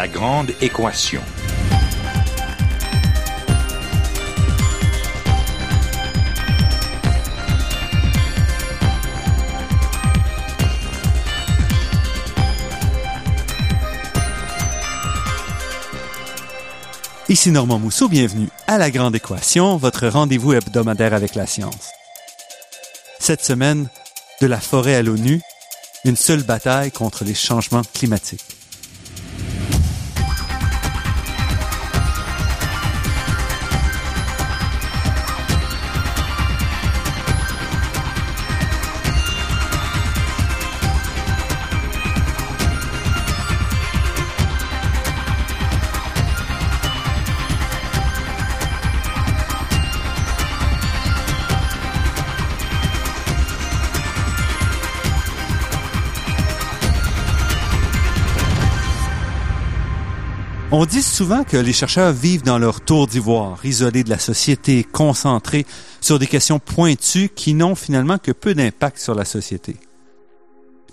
La grande équation. Ici Normand Mousseau, bienvenue à La Grande Équation, votre rendez-vous hebdomadaire avec la science. Cette semaine, de la forêt à l'ONU, une seule bataille contre les changements climatiques. On dit souvent que les chercheurs vivent dans leur tour d'ivoire, isolés de la société, concentrés sur des questions pointues qui n'ont finalement que peu d'impact sur la société.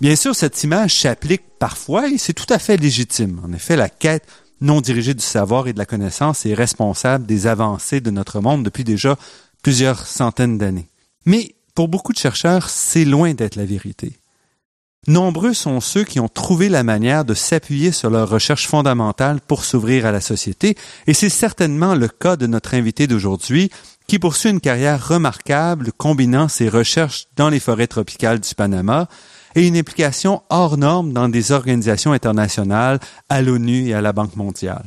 Bien sûr, cette image s'applique parfois et c'est tout à fait légitime. En effet, la quête non dirigée du savoir et de la connaissance est responsable des avancées de notre monde depuis déjà plusieurs centaines d'années. Mais pour beaucoup de chercheurs, c'est loin d'être la vérité. Nombreux sont ceux qui ont trouvé la manière de s'appuyer sur leurs recherches fondamentales pour s'ouvrir à la société, et c'est certainement le cas de notre invité d'aujourd'hui, qui poursuit une carrière remarquable combinant ses recherches dans les forêts tropicales du Panama et une implication hors norme dans des organisations internationales, à l'ONU et à la Banque mondiale.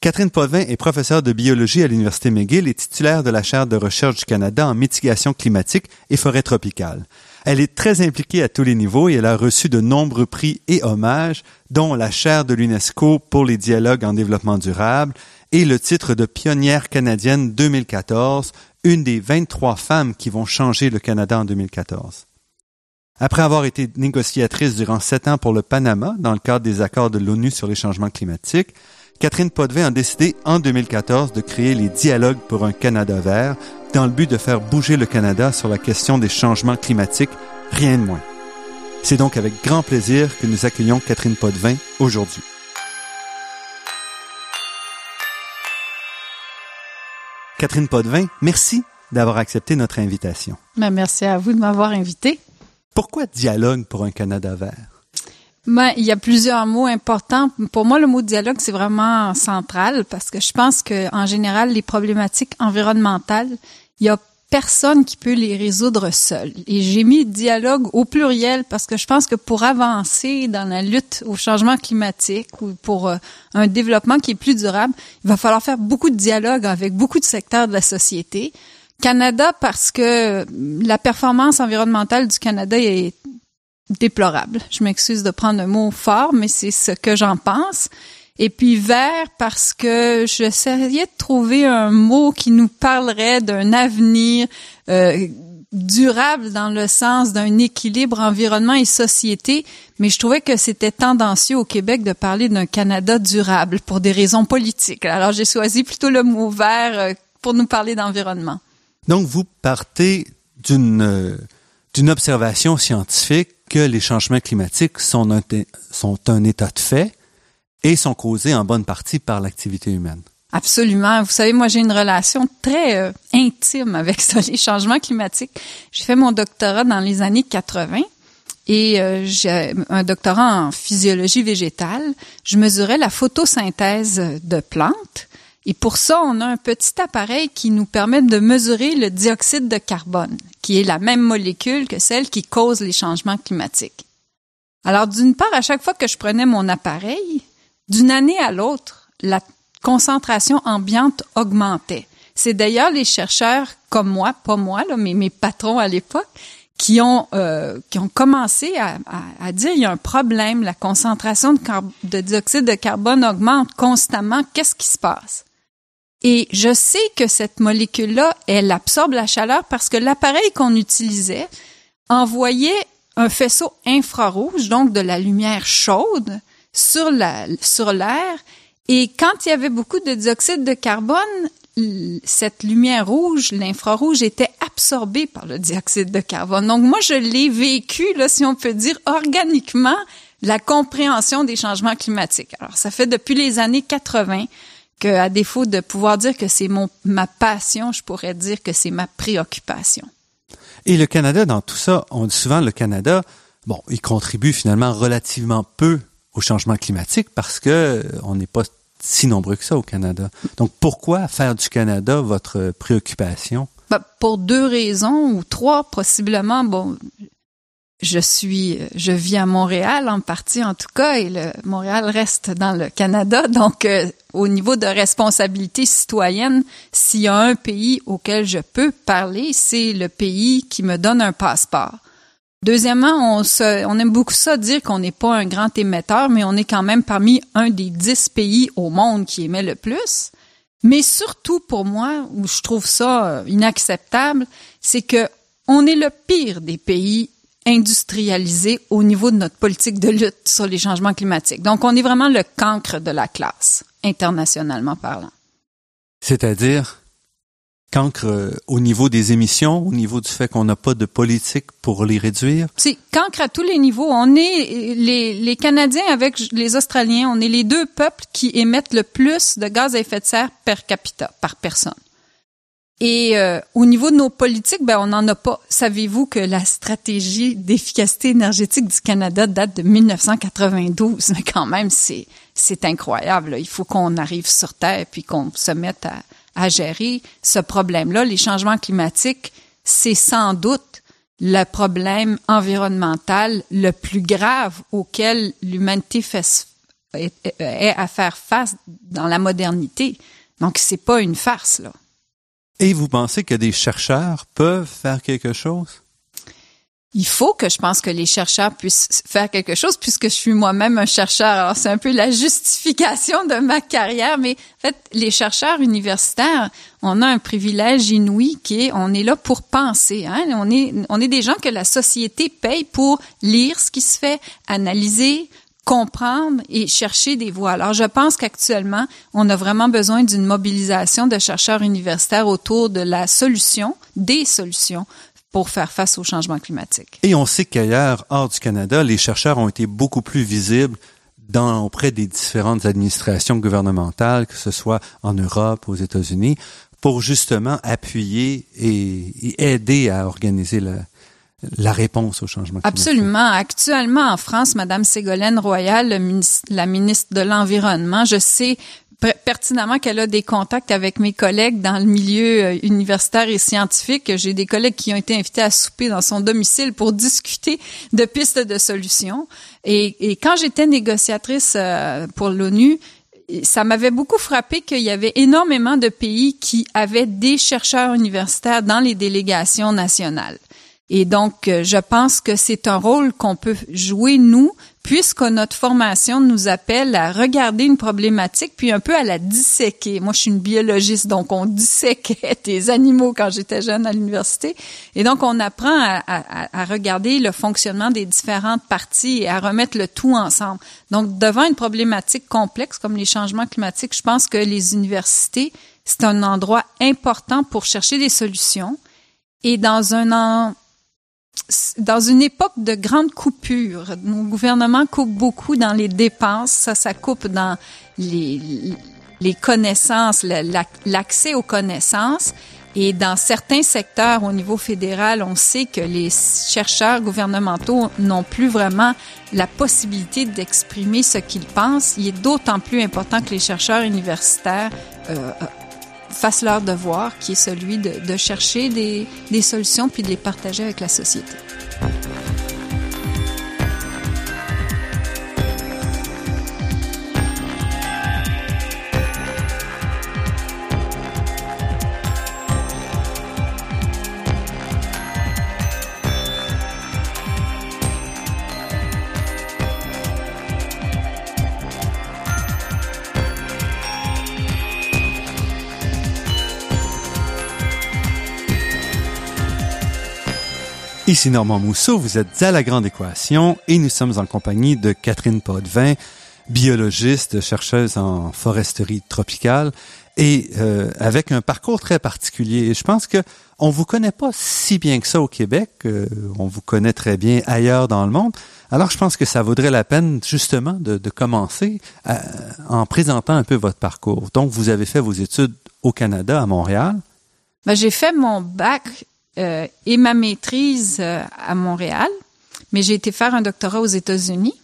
Catherine Potvin est professeure de biologie à l'Université McGill et titulaire de la chaire de recherche du Canada en mitigation climatique et forêts tropicales. Elle est très impliquée à tous les niveaux et elle a reçu de nombreux prix et hommages, dont la chaire de l'UNESCO pour les dialogues en développement durable et le titre de pionnière canadienne 2014, une des 23 femmes qui vont changer le Canada en 2014. Après avoir été négociatrice durant sept ans pour le Panama dans le cadre des accords de l'ONU sur les changements climatiques, Catherine Potvin a décidé en 2014 de créer les Dialogues pour un Canada vert dans le but de faire bouger le Canada sur la question des changements climatiques, rien de moins. C'est donc avec grand plaisir que nous accueillons Catherine Potvin aujourd'hui. Catherine Potvin, merci d'avoir accepté notre invitation. Ben, merci à vous de m'avoir invité. Pourquoi dialogue pour un Canada vert? Ben, il y a plusieurs mots importants. Pour moi, le mot dialogue, c'est vraiment central parce que je pense que, en général, les problématiques environnementales, il y a personne qui peut les résoudre seul. Et j'ai mis dialogue au pluriel parce que je pense que pour avancer dans la lutte au changement climatique ou pour euh, un développement qui est plus durable, il va falloir faire beaucoup de dialogue avec beaucoup de secteurs de la société. Canada parce que la performance environnementale du Canada est déplorable. Je m'excuse de prendre un mot fort, mais c'est ce que j'en pense. Et puis vert parce que j'essayais de trouver un mot qui nous parlerait d'un avenir euh, durable dans le sens d'un équilibre environnement et société, mais je trouvais que c'était tendancieux au Québec de parler d'un Canada durable pour des raisons politiques. Alors j'ai choisi plutôt le mot vert euh, pour nous parler d'environnement. Donc vous partez d'une euh, d'une observation scientifique que les changements climatiques sont un, sont un état de fait et sont causés en bonne partie par l'activité humaine. Absolument. Vous savez, moi, j'ai une relation très euh, intime avec ça, les changements climatiques. J'ai fait mon doctorat dans les années 80 et euh, j'ai un doctorat en physiologie végétale. Je mesurais la photosynthèse de plantes. Et pour ça, on a un petit appareil qui nous permet de mesurer le dioxyde de carbone, qui est la même molécule que celle qui cause les changements climatiques. Alors, d'une part, à chaque fois que je prenais mon appareil, d'une année à l'autre, la concentration ambiante augmentait. C'est d'ailleurs les chercheurs comme moi, pas moi, là, mais mes patrons à l'époque, qui ont euh, qui ont commencé à, dire il y a un problème, la concentration de, de dioxyde de carbone augmente constamment. Qu'est-ce qui se passe? Et je sais que cette molécule-là, elle absorbe la chaleur parce que l'appareil qu'on utilisait envoyait un faisceau infrarouge, donc de la lumière chaude, sur la, sur l'air. Et quand il y avait beaucoup de dioxyde de carbone, cette lumière rouge, l'infrarouge, était absorbée par le dioxyde de carbone. Donc moi, je l'ai vécu, là, si on peut dire, organiquement, la compréhension des changements climatiques. Alors, ça fait depuis les années 80 que, à défaut de pouvoir dire que c'est mon ma passion, je pourrais dire que c'est ma préoccupation. Et le Canada, dans tout ça, on dit souvent le Canada, bon, il contribue finalement relativement peu au changement climatique parce que euh, on n'est pas si nombreux que ça au Canada. Donc, pourquoi faire du Canada votre préoccupation? Ben, pour deux raisons ou trois possiblement. Bon, je suis, je vis à Montréal en partie en tout cas, et le Montréal reste dans le Canada. Donc, euh, au niveau de responsabilité citoyenne, s'il y a un pays auquel je peux parler, c'est le pays qui me donne un passeport. Deuxièmement, on, aime beaucoup ça dire qu'on n'est pas un grand émetteur, mais on est quand même parmi un des dix pays au monde qui émet le plus. Mais surtout pour moi, où je trouve ça euh, inacceptable, c'est que on est le pire des pays industrialisés au niveau de notre politique de lutte sur les changements climatiques. Donc, on est vraiment le cancre de la classe, internationalement parlant. C'est-à-dire? Cancre euh, au niveau des émissions, au niveau du fait qu'on n'a pas de politique pour les réduire? C'est cancre à tous les niveaux. On est les, les Canadiens avec les Australiens, on est les deux peuples qui émettent le plus de gaz à effet de serre per capita, par personne. Et euh, au niveau de nos politiques, ben on n'en a pas. Savez-vous que la stratégie d'efficacité énergétique du Canada date de 1992 Mais quand même, c'est c'est incroyable. Il faut qu'on arrive sur Terre puis qu'on se mette à, à gérer ce problème-là. Les changements climatiques, c'est sans doute le problème environnemental le plus grave auquel l'humanité est à faire face dans la modernité. Donc c'est pas une farce là. Et vous pensez que des chercheurs peuvent faire quelque chose? Il faut que je pense que les chercheurs puissent faire quelque chose puisque je suis moi-même un chercheur. Alors c'est un peu la justification de ma carrière, mais en fait les chercheurs universitaires, on a un privilège inouï qui est on est là pour penser. Hein? On est on est des gens que la société paye pour lire ce qui se fait, analyser, comprendre et chercher des voies. Alors, je pense qu'actuellement, on a vraiment besoin d'une mobilisation de chercheurs universitaires autour de la solution, des solutions pour faire face au changement climatique. Et on sait qu'ailleurs, hors du Canada, les chercheurs ont été beaucoup plus visibles dans, auprès des différentes administrations gouvernementales, que ce soit en Europe, aux États-Unis, pour justement appuyer et, aider à organiser la, la réponse au changement climatique. Absolument. Actuellement, en France, Madame Ségolène Royal, la ministre de l'Environnement, je sais pertinemment qu'elle a des contacts avec mes collègues dans le milieu euh, universitaire et scientifique. J'ai des collègues qui ont été invités à souper dans son domicile pour discuter de pistes de solutions. Et, et quand j'étais négociatrice euh, pour l'ONU, ça m'avait beaucoup frappé qu'il y avait énormément de pays qui avaient des chercheurs universitaires dans les délégations nationales. Et donc, euh, je pense que c'est un rôle qu'on peut jouer, nous, puisque notre formation nous appelle à regarder une problématique puis un peu à la disséquer. Moi, je suis une biologiste, donc on disséquait des animaux quand j'étais jeune à l'université. Et donc, on apprend à, regarder le fonctionnement des différentes parties et à remettre le tout ensemble. Donc, devant une problématique complexe comme les changements climatiques, je pense que les universités, c'est un endroit important pour chercher des solutions. Et dans un, dans une époque de grande coupure, nos gouvernements coupent beaucoup dans les dépenses, ça, ça coupe dans les, les connaissances, l'accès aux connaissances. Et dans certains secteurs au niveau fédéral, on sait que les chercheurs gouvernementaux n'ont plus vraiment la possibilité d'exprimer ce qu'ils pensent. Il est d'autant plus important que les chercheurs universitaires euh, fassent leur devoir, qui est celui de, chercher des, des solutions puis de les partager avec la société. Ici Normand Mousseau, vous êtes à La Grande Équation et nous sommes en compagnie de Catherine Potvin, biologiste, chercheuse en foresterie tropicale et euh, avec un parcours très particulier. Je pense que on vous connaît pas si bien que ça au Québec, euh, on vous connaît très bien ailleurs dans le monde. Alors je pense que ça vaudrait la peine justement de, de commencer en présentant un peu votre parcours. Donc vous avez fait vos études au Canada, à Montréal. Ben, j'ai fait mon bac euh, et ma maîtrise euh, à Montréal, mais j'ai été faire un doctorat aux États-Unis.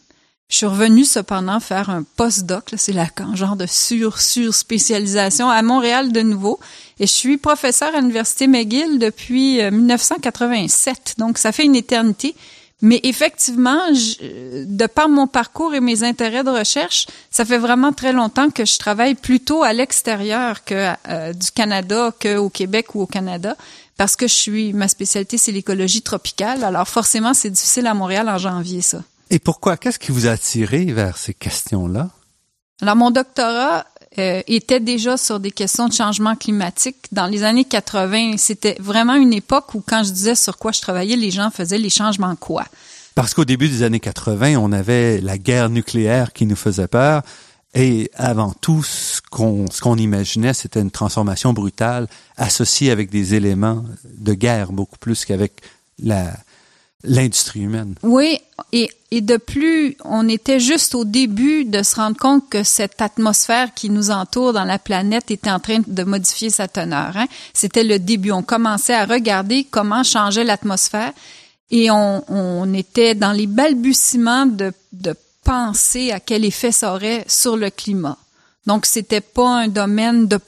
Je suis revenue cependant faire un postdoc, c'est la genre de sur sur spécialisation à Montréal de nouveau. Et je suis professeur à l'université McGill depuis 1987, euh, donc ça fait une éternité. Mais effectivement, de par mon parcours et mes intérêts de recherche, ça fait vraiment très longtemps que je travaille plutôt à l'extérieur que euh, du Canada, qu'au Québec ou au Canada, parce que je suis ma spécialité c'est l'écologie tropicale. Alors forcément, c'est difficile à Montréal en janvier ça. Et pourquoi? Qu'est-ce qui vous a attiré vers ces questions-là? Alors mon doctorat euh, était déjà sur des questions de changement climatique. Dans les années 80, c'était vraiment une époque où quand je disais sur quoi je travaillais, les gens faisaient les changements quoi? Parce qu'au début des années 80, on avait la guerre nucléaire qui nous faisait peur. Et avant tout, ce qu'on qu'on imaginait, c'était une transformation brutale associée avec des éléments de guerre beaucoup plus qu'avec l'industrie humaine. Oui, et, et de plus, on était juste au début de se rendre compte que cette atmosphère qui nous entoure dans la planète était en train de modifier sa teneur. Hein. C'était le début. On commençait à regarder comment changeait l'atmosphère et on, on était dans les balbutiements de, de penser à quel effet ça aurait sur le climat. Donc, c'était pas un domaine de,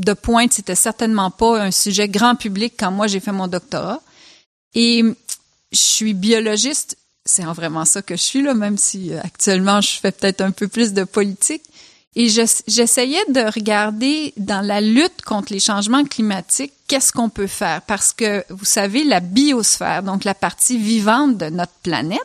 de pointe, c'était certainement pas un sujet grand public quand moi j'ai fait mon doctorat. Et je suis biologiste, c'est vraiment ça que je suis là, même si euh, actuellement je fais peut-être un peu plus de politique. Et j'essayais de regarder dans la lutte contre les changements climatiques, qu'est-ce qu'on peut faire? Parce que, vous savez, la biosphère, donc la partie vivante de notre planète,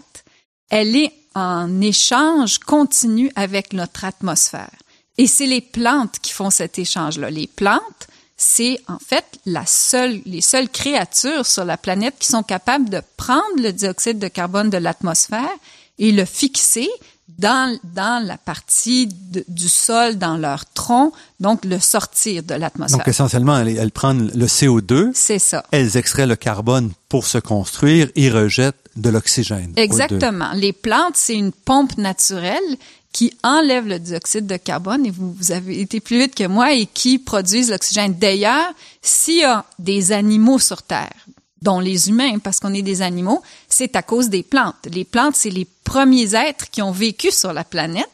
elle est en échange continu avec notre atmosphère. Et c'est les plantes qui font cet échange-là. Les plantes, c'est en fait la seule, les seules créatures sur la planète qui sont capables de prendre le dioxyde de carbone de l'atmosphère et le fixer dans, dans la partie du sol, dans leur tronc, donc le sortir de l'atmosphère. Donc essentiellement, elles, elles, prennent le CO2. C'est ça. Elles extraient le carbone pour se construire et rejettent de l'oxygène. Exactement. Les plantes, c'est une pompe naturelle qui enlève le dioxyde de carbone, et vous, vous avez été plus vite que moi, et qui produisent l'oxygène. D'ailleurs, s'il y a des animaux sur Terre, dont les humains, parce qu'on est des animaux, c'est à cause des plantes. Les plantes, c'est les premiers êtres qui ont vécu sur la planète.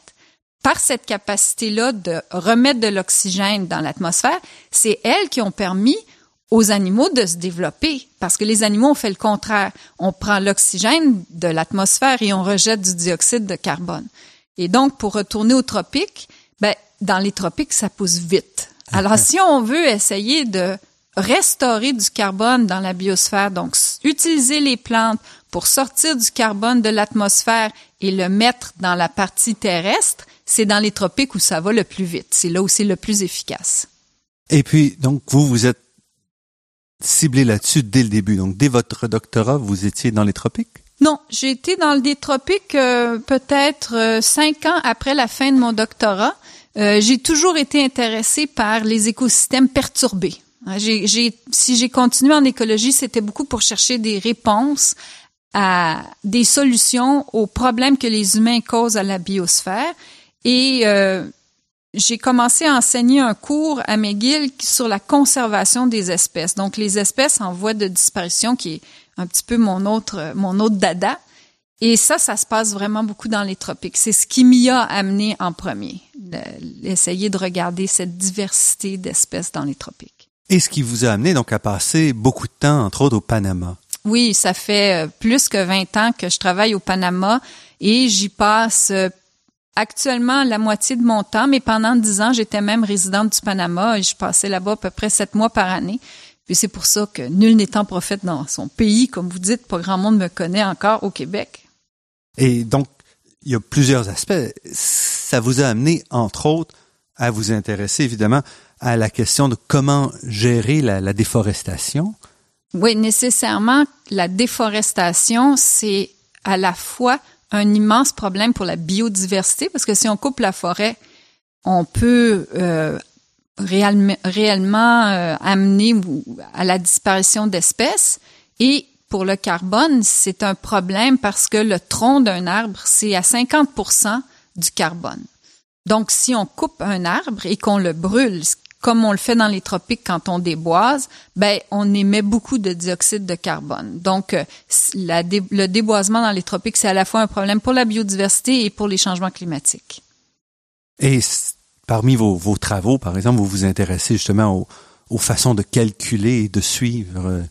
Par cette capacité-là de remettre de l'oxygène dans l'atmosphère, c'est elles qui ont permis aux animaux de se développer parce que les animaux ont fait le contraire. On prend l'oxygène de l'atmosphère et on rejette du dioxyde de carbone. Et donc, pour retourner aux tropiques, ben, dans les tropiques, ça pousse vite. Alors, si on veut essayer de restaurer du carbone dans la biosphère, donc utiliser les plantes pour sortir du carbone de l'atmosphère et le mettre dans la partie terrestre, c'est dans les tropiques où ça va le plus vite. C'est là où c'est le plus efficace. Et puis, donc, vous, vous êtes ciblé là-dessus dès le début. Donc, dès votre doctorat, vous étiez dans les tropiques? Non, j'ai été dans le tropiques euh, peut-être euh, cinq ans après la fin de mon doctorat. Euh, j'ai toujours été intéressée par les écosystèmes perturbés. Hein, j'ai, si j'ai continué en écologie, c'était beaucoup pour chercher des réponses à des solutions aux problèmes que les humains causent à la biosphère. Et j'ai commencé à enseigner un cours à McGill sur la conservation des espèces. Donc, les espèces en voie de disparition, qui est un petit peu mon autre, mon autre dada. Et ça, ça se passe vraiment beaucoup dans les tropiques. C'est ce qui m'y a amené en premier, d'essayer de regarder cette diversité d'espèces dans les tropiques. Et ce qui vous a amené donc à passer beaucoup de temps, entre autres, au Panama. Oui, ça fait euh, plus que 20 ans que je travaille au Panama et j'y passe euh, actuellement la moitié de mon temps, mais pendant 10 ans, j'étais même résidente du Panama et je passais là-bas à peu près sept mois par année. Puis c'est pour ça que nul n'étant prophète dans son pays, comme vous dites, pas grand monde me connaît encore au Québec. Et donc, il y a plusieurs aspects. Ça vous a amené, entre autres, à vous intéresser évidemment à la question de comment gérer la, déforestation. Oui, nécessairement, la déforestation, c'est à la fois un immense problème pour la biodiversité parce que si on coupe la forêt, on peut euh, réellement euh, amener à la disparition d'espèces. Et pour le carbone, c'est un problème parce que le tronc d'un arbre, c'est à 50% du carbone. Donc, si on coupe un arbre et qu'on le brûle, comme on le fait dans les tropiques quand on déboise, ben on émet beaucoup de dioxyde de carbone. Donc euh, le déboisement dans les tropiques, c'est à la fois un problème pour la biodiversité et pour les changements climatiques. Et parmi vos, vos travaux, par exemple, vous vous intéressez justement aux, façons de calculer et de suivre euh,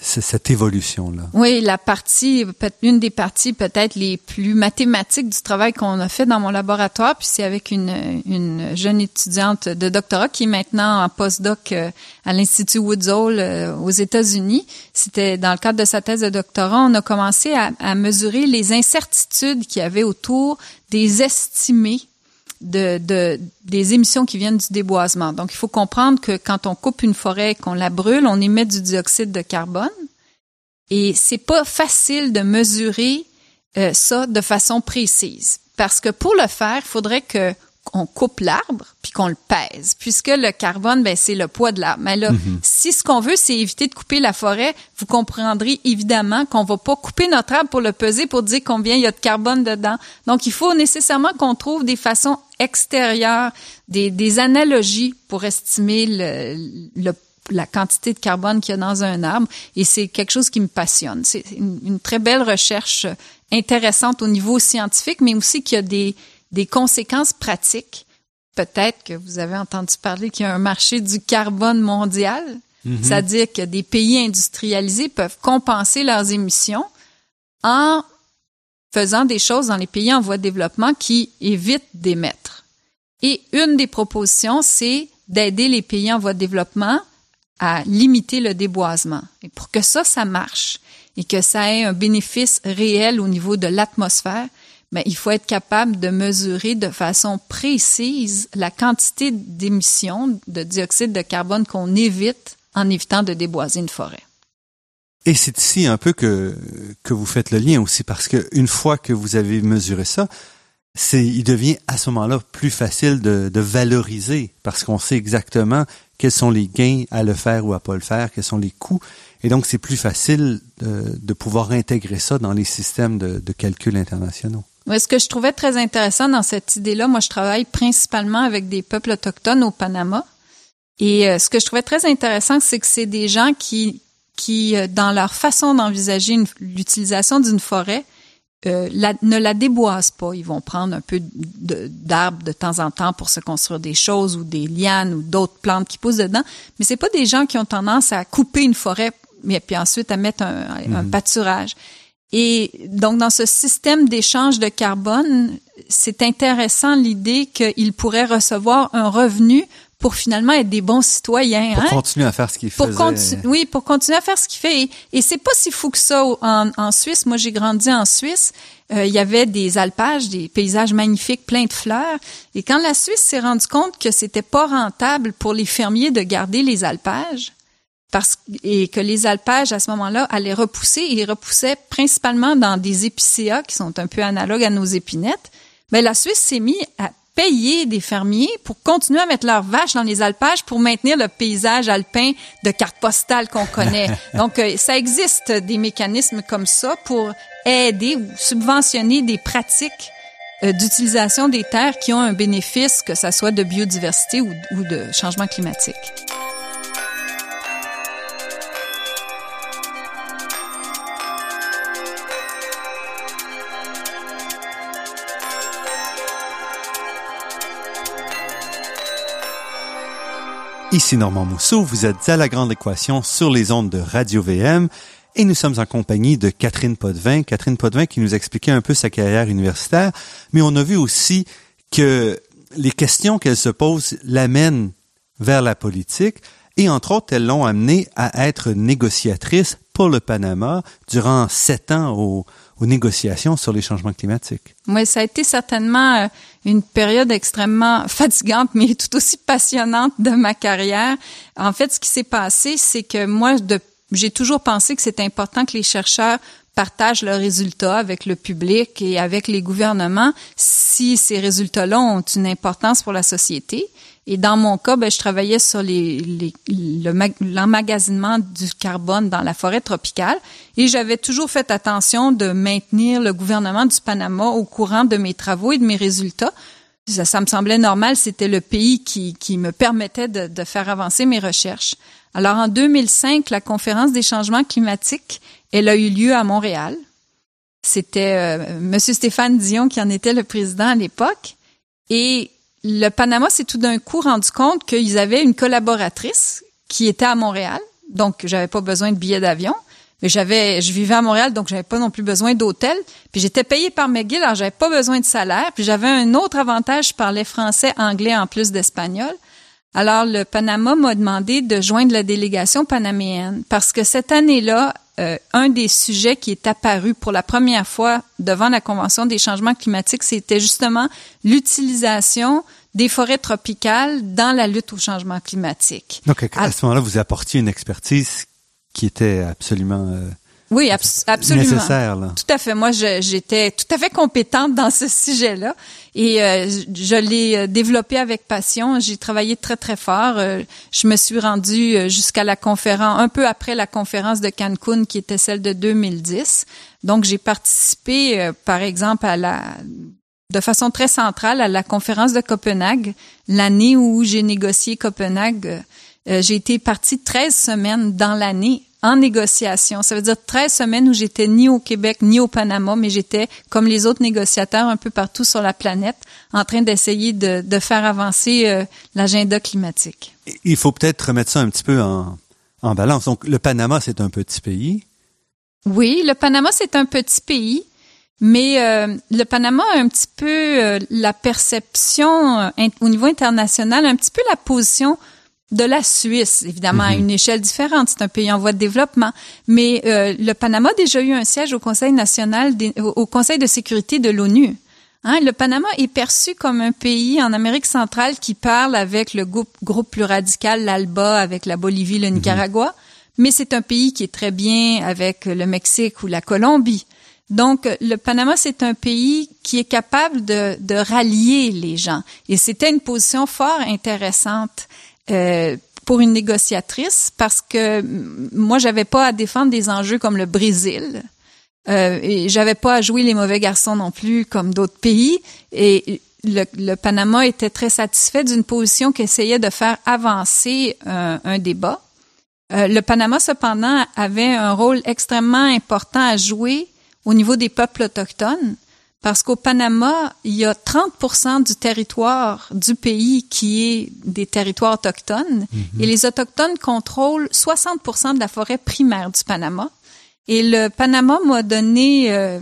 cette évolution-là. Oui, la partie, une des parties peut-être les plus mathématiques du travail qu'on a fait dans mon laboratoire, puis c'est avec une, une jeune étudiante de doctorat qui est maintenant en postdoc euh, à l'Institut Woods Hole euh, aux États-Unis. C'était dans le cadre de sa thèse de doctorat, on a commencé à, à mesurer les incertitudes qu'il y avait autour des estimés de, de, des émissions qui viennent du déboisement. Donc, il faut comprendre que quand on coupe une forêt, qu'on la brûle, on émet du dioxyde de carbone. Et c'est pas facile de mesurer euh, ça de façon précise. Parce que pour le faire, il faudrait que on coupe l'arbre puis qu'on le pèse, puisque le carbone, ben c'est le poids de l'arbre. Mais là, mhm. si ce qu'on veut, c'est éviter de couper la forêt, vous comprendrez évidemment qu'on va pas couper notre arbre pour le peser pour dire combien il y a de carbone dedans. Donc, il faut nécessairement qu'on trouve des façons extérieures, des, des analogies pour estimer le, la quantité de carbone qu'il y a dans un arbre. Et c'est quelque chose qui me passionne. C'est une, une très belle recherche intéressante au niveau scientifique, mais aussi qu'il y a des des conséquences pratiques. Peut-être que vous avez entendu parler qu'il y a un marché du carbone mondial, mhm. c'est-à-dire que des pays industrialisés peuvent compenser leurs émissions en faisant des choses dans les pays en voie de développement qui évitent d'émettre. Et une des propositions, c'est d'aider les pays en voie de développement à limiter le déboisement. Et pour que ça, ça marche et que ça ait un bénéfice réel au niveau de l'atmosphère, mais il faut être capable de mesurer de façon précise la quantité d'émissions de dioxyde de carbone qu'on évite en évitant de déboiser une forêt. Et c'est ici un peu que, que vous faites le lien aussi, parce que une fois que vous avez mesuré ça, c'est, il devient à ce moment-là plus facile de, de valoriser, parce qu'on sait exactement quels sont les gains à le faire ou à pas le faire, quels sont les coûts. Et donc, c'est plus facile de, de pouvoir intégrer ça dans les systèmes de, de calcul internationaux ce que je trouvais très intéressant dans cette idée-là, moi, je travaille principalement avec des peuples autochtones au Panama. Et euh, ce que je trouvais très intéressant, c'est que c'est des gens qui, qui, euh, dans leur façon d'envisager l'utilisation d'une forêt, euh, ne la déboisent pas. Ils vont prendre un peu d'arbres de, temps en temps pour se construire des choses ou des lianes ou d'autres plantes qui poussent dedans. Mais c'est pas des gens qui ont tendance à couper une forêt mais puis ensuite à mettre un, un mhm. pâturage. Et donc, dans ce système d'échange de carbone, c'est intéressant l'idée qu'ils pourraient recevoir un revenu pour finalement être des bons citoyens. Pour hein? continuer à faire ce qu'il faisait. oui, pour continuer à faire ce qu'il fait. Et, et c'est pas si fou que ça en, en Suisse. Moi, j'ai grandi en Suisse. Euh, il y avait des alpages, des paysages magnifiques, pleins de fleurs. Et quand la Suisse s'est rendue compte que c'était pas rentable pour les fermiers de garder les alpages, parce et que les alpages à ce moment-là allaient repousser et ils repoussaient principalement dans des épicéas qui sont un peu analogues à nos épinettes. Mais la Suisse s'est mise à payer des fermiers pour continuer à mettre leurs vaches dans les alpages pour maintenir le paysage alpin de carte postale qu'on connaît. Donc, euh, ça existe des mécanismes comme ça pour aider ou subventionner des pratiques euh, d'utilisation des terres qui ont un bénéfice, que ça soit de biodiversité ou de changement climatique. Ici Normand Mousseau, vous êtes à la grande équation sur les ondes de Radio VM et nous sommes en compagnie de Catherine Potvin. Catherine Potvin qui nous expliquait un peu sa carrière universitaire, mais on a vu aussi que les questions qu'elle se pose l'amènent vers la politique et entre autres, elles l'ont amenée à être négociatrice pour le Panama durant sept ans au, aux négociations sur les changements climatiques. Oui, ça a été certainement euh, une période extrêmement fatigante, mais tout aussi passionnante de ma carrière. En fait, ce qui s'est passé, c'est que moi, j'ai toujours pensé que c'est important que les chercheurs partagent leurs résultats avec le public et avec les gouvernements si ces résultats-là ont une importance pour la société. Et dans mon cas, ben, je travaillais sur les, les, l'emmagasinement du carbone dans la forêt tropicale et j'avais toujours fait attention de maintenir le gouvernement du Panama au courant de mes travaux et de mes résultats. Ça, ça me semblait normal, c'était le pays qui, qui me permettait de, de faire avancer mes recherches. Alors en 2005, la conférence des changements climatiques, elle a eu lieu à Montréal. C'était euh, Monsieur Stéphane Dion qui en était le président à l'époque et le Panama s'est tout d'un coup rendu compte qu'ils avaient une collaboratrice qui était à Montréal, donc j'avais pas besoin de billets d'avion. Mais j'avais, je vivais à Montréal, donc j'avais pas non plus besoin d'hôtel. Puis j'étais payée par McGill, alors j'avais pas besoin de salaire. Puis j'avais un autre avantage, je parlais français, anglais en plus d'espagnol. Alors le Panama m'a demandé de joindre la délégation panaméenne parce que cette année-là, euh, un des sujets qui est apparu pour la première fois devant la Convention des changements climatiques, c'était justement l'utilisation des forêts tropicales dans la lutte au changement climatique. Donc, à, ce moment-là, vous apportiez une expertise qui était absolument euh, oui, absolument. Nécessaire, là. Tout à fait. Moi, j'étais tout à fait compétente dans ce sujet-là et euh, je l'ai euh, développé avec passion. J'ai travaillé très très fort. Euh, je me suis rendue jusqu'à la conférence, un peu après la conférence de Cancun, qui était celle de 2010. Donc, j'ai participé, par exemple, à la de façon très centrale à la conférence de Copenhague, l'année où j'ai négocié Copenhague. j'ai été partie 13 semaines dans l'année en négociation. Ça veut dire 13 semaines où j'étais ni au Québec ni au Panama, mais j'étais, comme les autres négociateurs, un peu partout sur la planète, en train d'essayer de, de, faire avancer euh, l'agenda climatique. Il faut peut-être remettre ça un petit peu en, en balance. Donc, le Panama, c'est un petit pays. Oui, le Panama, c'est un petit pays. Mais euh, le Panama a un petit peu euh, la perception au niveau international, un petit peu la position de la Suisse, évidemment, à mhm. une échelle différente. C'est un pays en voie de développement. Mais euh, le Panama a déjà eu un siège au Conseil national, au Conseil de sécurité de l'ONU. Hein, le Panama est perçu comme un pays en Amérique centrale qui parle avec le groupe, groupe plus radical, l'ALBA, avec la Bolivie, le mhm. Nicaragua, mais c'est un pays qui est très bien avec le Mexique ou la Colombie. Donc, le Panama, c'est un pays qui est capable de, de rallier les gens. Et c'était une position fort intéressante. Euh, pour une négociatrice parce que moi j'avais pas à défendre des enjeux comme le Brésil euh, et j'avais pas à jouer les mauvais garçons non plus comme d'autres pays et le, Panama était très satisfait d'une position qui essayait de faire avancer un, un débat. Euh, le Panama cependant avait un rôle extrêmement important à jouer au niveau des peuples autochtones parce qu'au Panama, il y a 30% du territoire du pays qui est des territoires autochtones mhm. et les autochtones contrôlent 60% de la forêt primaire du Panama. Et le Panama m'a donné euh,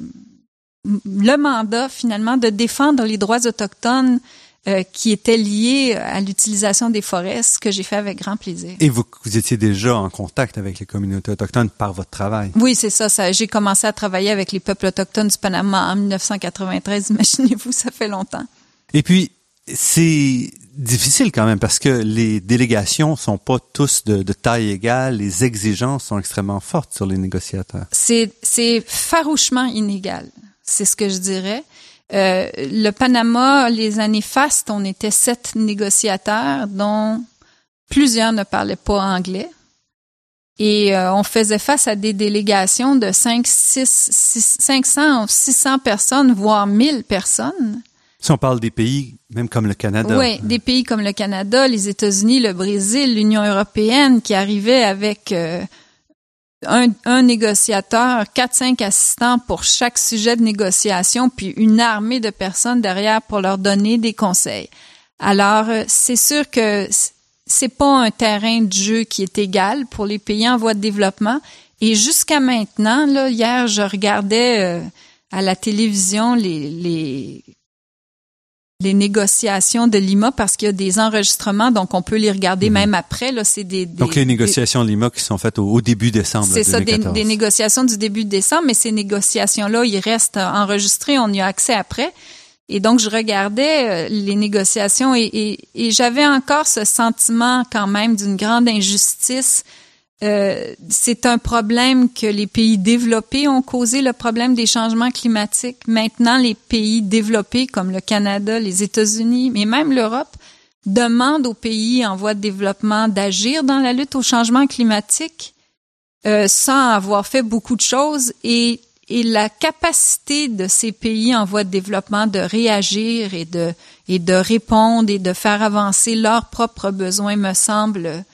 le mandat finalement de défendre les droits autochtones euh, qui était lié à l'utilisation des forêts, ce que j'ai fait avec grand plaisir. Et vous, vous étiez déjà en contact avec les communautés autochtones par votre travail? Oui, c'est ça. ça j'ai commencé à travailler avec les peuples autochtones du Panama en 1993. Imaginez-vous, ça fait longtemps. Et puis, c'est difficile quand même parce que les délégations sont pas tous de, de, taille égale, les exigences sont extrêmement fortes sur les négociateurs. C'est, c'est farouchement inégal, c'est ce que je dirais. Euh, le Panama, les années fastes, on était sept négociateurs, dont plusieurs ne parlaient pas anglais. Et euh, on faisait face à des délégations de 5, 6, 500 ou 600 personnes, voire 1000 personnes. Si on parle des pays, même comme le Canada. Oui, des pays comme le Canada, les États-Unis, le Brésil, l'Union européenne, qui arrivaient avec euh, un, négociateur, quatre, cinq assistants pour chaque sujet de négociation, puis une armée de personnes derrière pour leur donner des conseils. Alors, euh, c'est sûr que c'est pas un terrain de jeu qui est égal pour les pays en voie de développement. Et jusqu'à maintenant, là, hier, je regardais euh, à la télévision les les négociations de Lima parce qu'il y a des enregistrements, donc on peut les regarder mhm. même après. Là, c'est des, donc les négociations de Lima qui sont faites au, début décembre. C'est ça, des, des, négociations du début de décembre, mais ces négociations-là, ils restent enregistrées, on y a accès après. Et donc je regardais euh, les négociations et, et, et j'avais encore ce sentiment quand même d'une grande injustice euh, c'est un problème que les pays développés ont causé, le problème des changements climatiques. Maintenant, les pays développés comme le Canada, les États-Unis, mais même l'Europe, demandent aux pays en voie de développement d'agir dans la lutte au changement climatique euh, sans avoir fait beaucoup de choses et, et la capacité de ces pays en voie de développement de réagir et de, et de répondre et de faire avancer leurs propres besoins me semble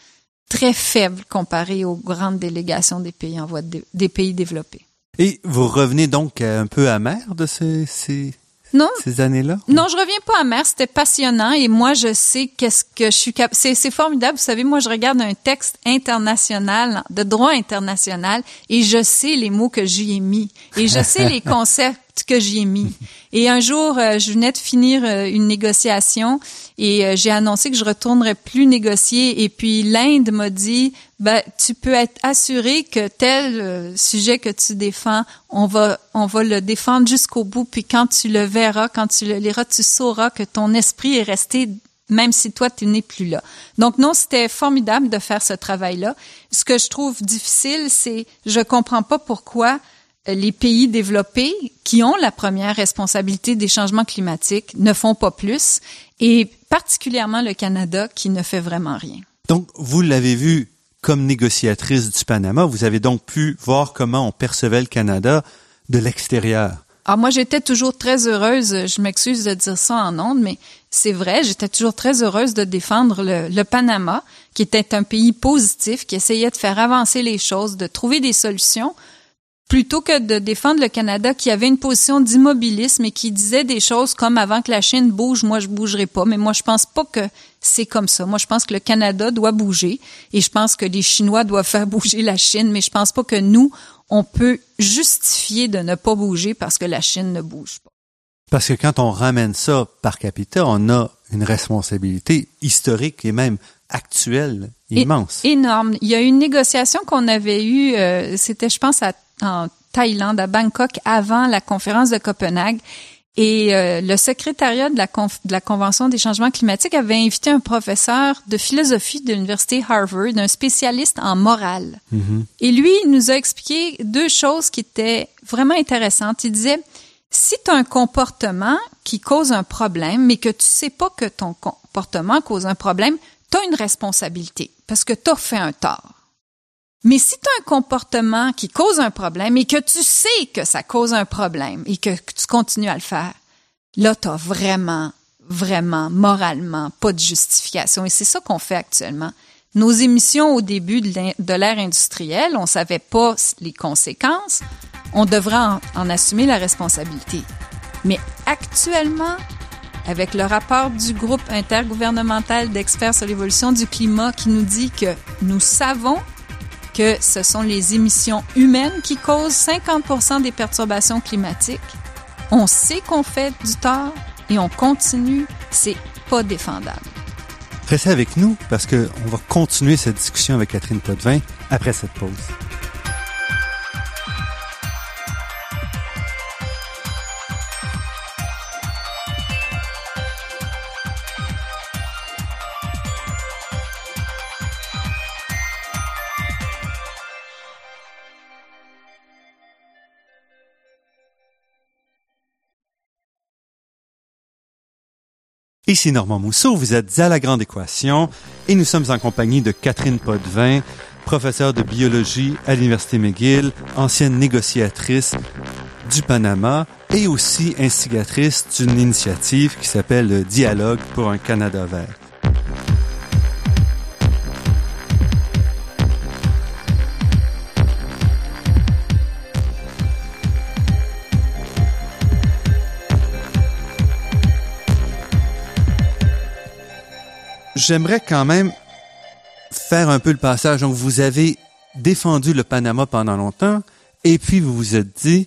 très faible comparé aux grandes délégations des pays en voie de, des pays développés. Et vous revenez donc un peu amer de ces, ces, non. Ces années-là? Non, je reviens pas amer. C'était passionnant et moi, je sais qu'est-ce que je suis capable. C'est formidable. Vous savez, moi, je regarde un texte international, de droit international et je sais les mots que j'y ai mis et je sais les concepts que j'y ai mis. Et un jour, euh, je venais de finir euh, une négociation et euh, j'ai annoncé que je retournerais plus négocier. Et puis l'Inde m'a dit, ben, tu peux être assuré que tel sujet que tu défends, on va, on va le défendre jusqu'au bout. Puis quand tu le verras, quand tu le liras, tu sauras que ton esprit est resté même si toi, tu n'es plus là. Donc non, c'était formidable de faire ce travail-là. Ce que je trouve difficile, c'est je comprends pas pourquoi les pays développés qui ont la première responsabilité des changements climatiques ne font pas plus, et particulièrement le Canada qui ne fait vraiment rien. Donc, vous l'avez vu comme négociatrice du Panama, vous avez donc pu voir comment on percevait le Canada de l'extérieur. Alors moi, j'étais toujours très heureuse, je m'excuse de dire ça en ondes, mais c'est vrai, j'étais toujours très heureuse de défendre le, le, Panama, qui était un pays positif, qui essayait de faire avancer les choses, de trouver des solutions plutôt que de défendre le Canada qui avait une position d'immobilisme et qui disait des choses comme avant que la Chine bouge, moi je bougerai pas. Mais moi je pense pas que c'est comme ça. Moi je pense que le Canada doit bouger et je pense que les Chinois doivent faire bouger la Chine, mais je pense pas que nous on peut justifier de ne pas bouger parce que la Chine ne bouge pas. Parce que quand on ramène ça par capita, on a une responsabilité historique et même actuelle immense. énorme. Il y a une négociation qu'on avait eue, euh, c'était je pense à en Thaïlande, à Bangkok, avant la conférence de Copenhague. Et euh, le secrétariat de la, de la Convention des changements climatiques avait invité un professeur de philosophie de l'université Harvard, un spécialiste en morale. Mm-hmm. Et lui, il nous a expliqué deux choses qui étaient vraiment intéressantes. Il disait, si tu as un comportement qui cause un problème, mais que tu sais pas que ton comportement cause un problème, tu as une responsabilité parce que tu as fait un tort. Mais si tu as un comportement qui cause un problème et que tu sais que ça cause un problème et que, tu continues à le faire, là, tu vraiment, vraiment, moralement, pas de justification. Et c'est ça qu'on fait actuellement. Nos émissions au début de l'ère industrielle, on savait pas les conséquences. On devrait en, en assumer la responsabilité. Mais actuellement, avec le rapport du groupe intergouvernemental d'experts sur l'évolution du climat qui nous dit que nous savons que ce sont les émissions humaines qui causent 50% des perturbations climatiques. On sait qu'on fait du tort et on continue. C'est pas défendable. Restez avec nous parce qu'on va continuer cette discussion avec Catherine Potvin après cette pause. Ici Normand Mousseau, vous êtes à La Grande Équation et nous sommes en compagnie de Catherine Potvin, professeure de biologie à l'Université McGill, ancienne négociatrice du Panama et aussi instigatrice d'une initiative qui s'appelle Dialogue pour un Canada vert. J'aimerais quand même faire un peu le passage. Donc, vous avez défendu le Panama pendant longtemps, et puis vous vous êtes dit,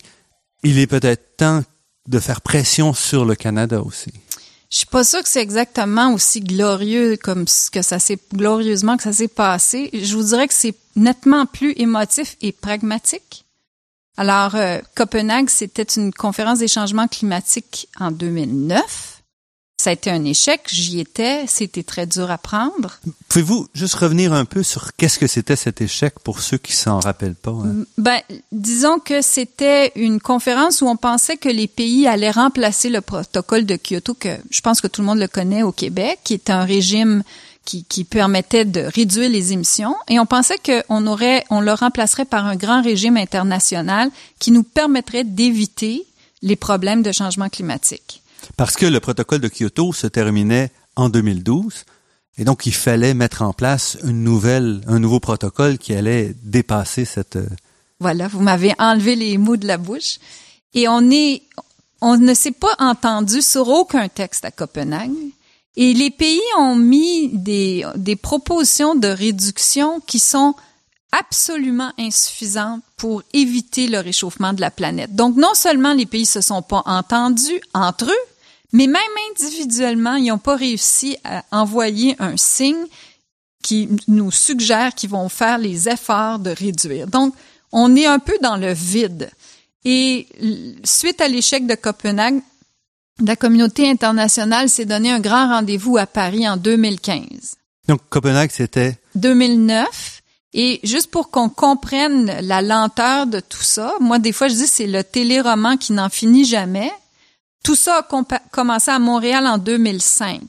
il est peut-être temps de faire pression sur le Canada aussi. Je suis pas sûre que c'est exactement aussi glorieux comme que ça s'est glorieusement que ça s'est passé. Je vous dirais que c'est nettement plus émotif et pragmatique. Alors, euh, Copenhague, c'était une conférence des changements climatiques en 2009. Ça a été un échec, j'y étais, c'était très dur à prendre. Pouvez-vous juste revenir un peu sur qu'est-ce que c'était cet échec pour ceux qui s'en rappellent pas? Hein? Ben, disons que c'était une conférence où on pensait que les pays allaient remplacer le protocole de Kyoto, que je pense que tout le monde le connaît au Québec, qui est un régime qui, qui permettait de réduire les émissions. Et on pensait qu'on aurait, on le remplacerait par un grand régime international qui nous permettrait d'éviter les problèmes de changement climatique. Parce que le protocole de Kyoto se terminait en 2012. Et donc, il fallait mettre en place une nouvelle, un nouveau protocole qui allait dépasser cette. euh, Voilà, vous m'avez enlevé les mots de la bouche. Et on est, on ne s'est pas entendu sur aucun texte à Copenhague. Et les pays ont mis des, des propositions de réduction qui sont absolument insuffisantes pour éviter le réchauffement de la planète. Donc, non seulement les pays se sont pas entendus entre eux, mais même individuellement, ils n'ont pas réussi à envoyer un signe qui nous suggère qu'ils vont faire les efforts de réduire. Donc, on est un peu dans le vide. Et suite à l'échec de Copenhague, la communauté internationale s'est donné un grand rendez-vous à Paris en 2015. Donc, Copenhague, c'était? 2009. Et juste pour qu'on comprenne la lenteur de tout ça, moi, des fois, je dis c'est le téléroman qui n'en finit jamais. Tout ça a commencé à Montréal en 2005.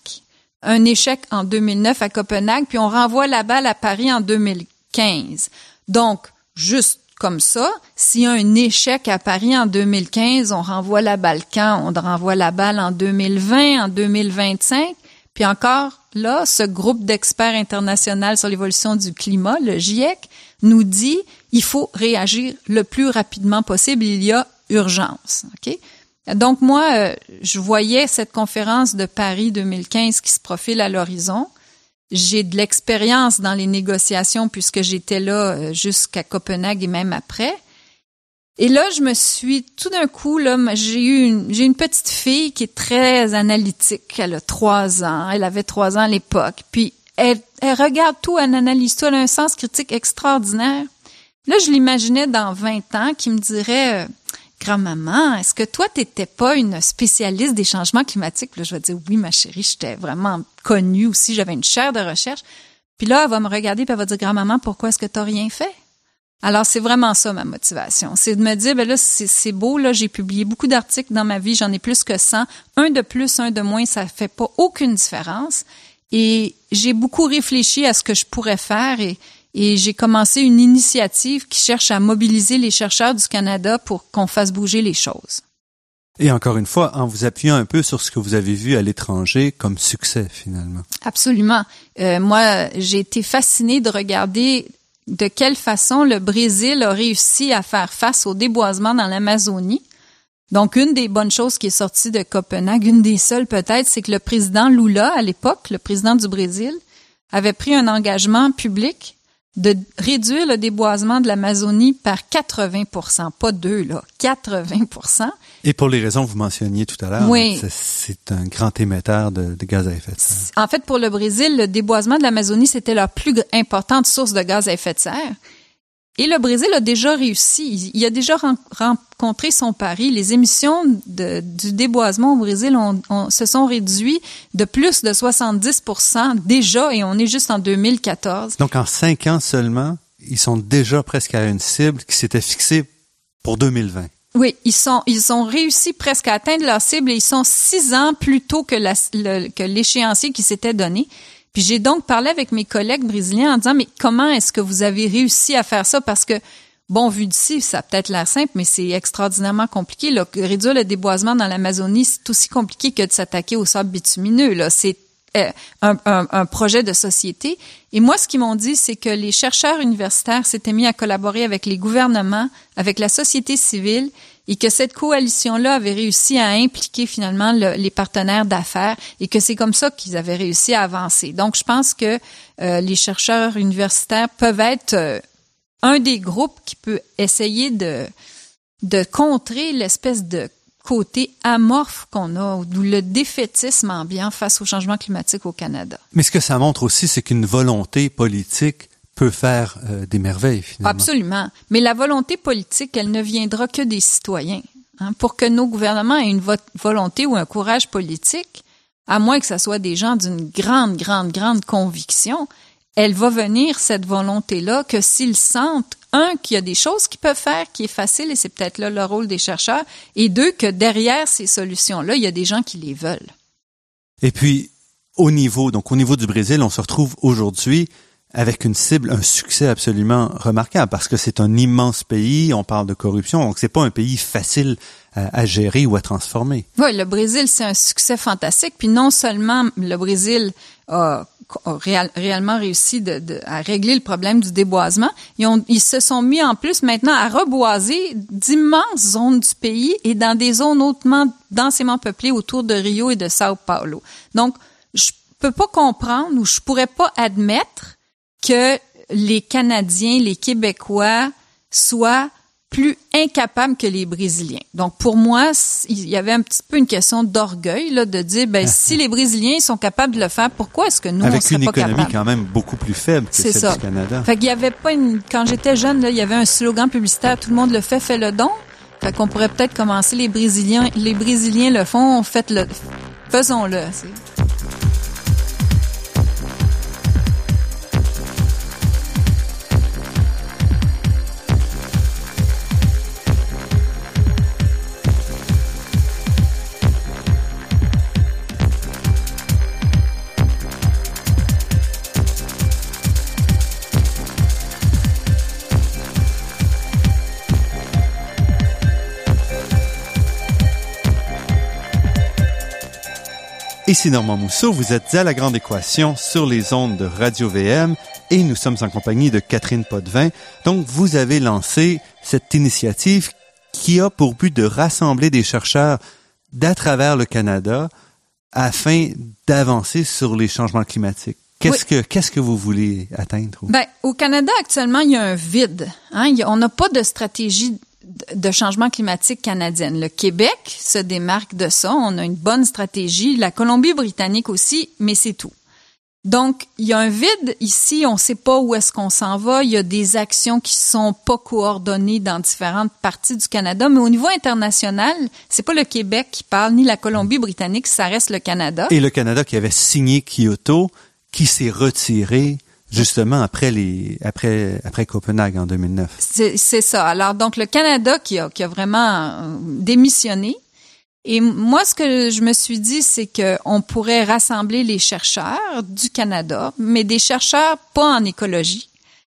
Un échec en 2009 à Copenhague, puis on renvoie la balle à Paris en 2015. Donc, juste comme ça, s'il y a un échec à Paris en 2015, on renvoie la balle quand? On renvoie la balle en 2020, en 2025. Puis encore, là, ce groupe d'experts internationaux sur l'évolution du climat, le GIEC, nous dit il faut réagir le plus rapidement possible. Il y a urgence. Donc moi, euh, je voyais cette conférence de Paris 2015 qui se profile à l'horizon. J'ai de l'expérience dans les négociations puisque j'étais là euh, jusqu'à Copenhague et même après. Et là, je me suis tout d'un coup là, j'ai eu une, j'ai une petite fille qui est très analytique. Elle a trois ans. Elle avait trois ans à l'époque. Puis elle, elle regarde tout, elle analyse tout. Elle a un sens critique extraordinaire. Là, je l'imaginais dans 20 ans qui me dirait, euh, grand-maman, est-ce que toi, t'étais pas une spécialiste des changements climatiques? Puis là, je vais dire, oui, ma chérie, j'étais vraiment connue aussi, j'avais une chaire de recherche. Puis là, elle va me regarder puis elle va dire, grand-maman, pourquoi est-ce que t'as rien fait? Alors, c'est vraiment ça ma motivation. C'est de me dire, ben là, c'est beau, là, j'ai publié beaucoup d'articles dans ma vie, j'en ai plus que 100. Un de plus, un de moins, ça fait pas aucune différence. Et j'ai beaucoup réfléchi à ce que je pourrais faire et, et j'ai commencé une initiative qui cherche à mobiliser les chercheurs du Canada pour qu'on fasse bouger les choses. Et encore une fois, en vous appuyant un peu sur ce que vous avez vu à l'étranger comme succès, finalement. Absolument. Euh, moi, j'ai été fascinée de regarder de quelle façon le Brésil a réussi à faire face au déboisement dans l'Amazonie. Donc, une des bonnes choses qui est sortie de Copenhague, une des seules peut-être, c'est que le président Lula, à l'époque, le président du Brésil, avait pris un engagement public de réduire le déboisement de l'Amazonie par 80 pas deux, là, 80 Et pour les raisons que vous mentionniez tout à l'heure, Oui. c'est- un grand émetteur de, de gaz à effet de serre. En fait, pour le Brésil, le déboisement de l'Amazonie, c'était leur plus importante source de gaz à effet de serre. Et le Brésil a déjà réussi. Il a déjà ren- rencontré son pari. Les émissions de- du déboisement au Brésil se sont réduites de plus de 70% déjà, et on est juste en 2014. Donc, en cinq ans seulement, ils sont déjà presque à une cible qui s'était fixée pour 2020. Oui, ils sont ils ont réussi presque à atteindre leur cible et ils sont six ans plus tôt que l'échéancier qui s'était donné. Puis j'ai donc parlé avec mes collègues brésiliens en disant mais comment est-ce que vous avez réussi à faire ça? Parce que bon vu d'ici ça a peut-être l'air simple mais c'est extraordinairement compliqué là. réduire le déboisement dans l'Amazonie c'est aussi compliqué que de s'attaquer au sable bitumineux là c'est euh, un- un projet de société. Et moi, ce qu'ils m'ont dit, c'est que les chercheurs universitaires s'étaient mis à collaborer avec les gouvernements, avec la société civile, et que cette coalition-là avait réussi à impliquer finalement le- les partenaires d'affaires, et que c'est comme ça qu'ils avaient réussi à avancer. Donc, je pense que euh, les chercheurs universitaires peuvent être euh, un des groupes qui peut essayer de de contrer l'espèce de côté amorphe qu'on a, ou le défaitisme ambiant face au changement climatique au Canada. Mais ce que ça montre aussi, c'est qu'une volonté politique peut faire euh, des merveilles, finalement. Absolument. Mais la volonté politique, elle ne viendra que des citoyens. hein. Pour que nos gouvernements aient une vo- volonté ou un courage politique, à moins que ce soit des gens d'une grande, grande, grande conviction, elle va venir, cette volonté-là, que s'ils sentent, un, qu'il y a des choses qu'ils peuvent faire qui est facile, et c'est peut-être là le rôle des chercheurs, et deux, que derrière ces solutions-là, il y a des gens qui les veulent. Et puis, au niveau, donc au niveau du Brésil, on se retrouve aujourd'hui avec une cible, un succès absolument remarquable parce que c'est un immense pays, on parle de corruption, donc c'est pas un pays facile à, gérer ou à transformer. Oui, le Brésil, c'est un succès fantastique. Puis non seulement le Brésil a, réellement réussi à régler le problème du déboisement, ils se sont mis en plus maintenant à reboiser d'immenses zones du pays et dans des zones hautement densément peuplées autour de Rio et de Sao Paulo. Donc, je peux pas comprendre ou je pourrais pas admettre que les Canadiens, les Québécois soient plus incapables que les Brésiliens. Donc pour moi, il y avait un petit peu une question d'orgueil là, de dire ben si les Brésiliens sont capables de le faire, pourquoi est-ce que nous Avec on serait une pas économie quand même beaucoup plus faible que celle ça. du Canada. Fait qu'il y avait pas une quand j'étais jeune là, il y avait un slogan publicitaire tout le monde le fait, fait le don. Fait qu'on pourrait peut-être commencer les Brésiliens les Brésiliens le font, faites le faisons-le. Ici Normand Mousseau, vous êtes à La Grande Équation sur les ondes de Radio VM et nous sommes en compagnie de Catherine Potvin. Donc, vous avez lancé cette initiative qui a pour but de rassembler des chercheurs d'à travers le Canada afin d'avancer sur les changements climatiques. Qu'est-ce que qu'est-ce que vous voulez atteindre? Ben, au Canada actuellement, il y a un vide. Hein? on n'a pas de stratégie de changement climatique canadienne. Le Québec se démarque de ça. On a une bonne stratégie. La Colombie-Britannique aussi, mais c'est tout. Donc, il y a un vide ici, on ne sait pas où est-ce qu'on s'en va. Il y a des actions qui sont pas coordonnées dans différentes parties du Canada, mais au niveau international, c'est pas le Québec qui parle ni la Colombie-Britannique, ça reste le Canada. Et le Canada qui avait signé Kyoto, qui s'est retiré justement après les après après Copenhague en 2009. C'est ça. Alors donc le Canada qui a qui a vraiment euh, démissionné. Et moi, ce que je me suis dit, c'est que on pourrait rassembler les chercheurs du Canada, mais des chercheurs pas en écologie,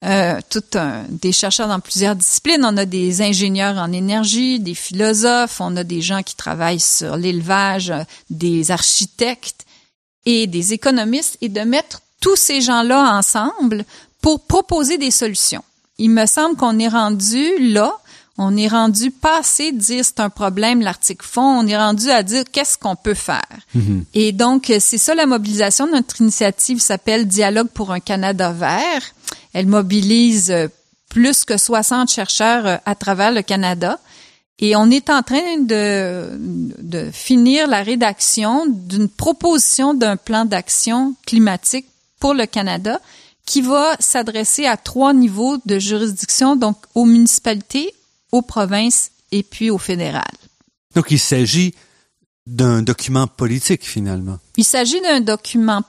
euh, tout un, des chercheurs dans plusieurs disciplines. On a des ingénieurs en énergie, des philosophes, on a des gens qui travaillent sur l'élevage, des architectes et des économistes, et de mettre tous ces gens-là ensemble pour proposer des solutions. Il me semble qu'on est rendu là, on est rendu passé de dire c'est un problème l'article fond, on est rendu à dire qu'est-ce qu'on peut faire. Mm-hmm. Et donc c'est ça la mobilisation. Notre initiative s'appelle Dialogue pour un Canada vert. Elle mobilise plus que 60 chercheurs à travers le Canada. Et on est en train de, de finir la rédaction d'une proposition d'un plan d'action climatique pour le Canada qui va s'adresser à trois niveaux de juridiction, donc aux municipalités, aux provinces et puis au fédéral. Donc il s'agit d'un document politique finalement. Il s'agit d'un document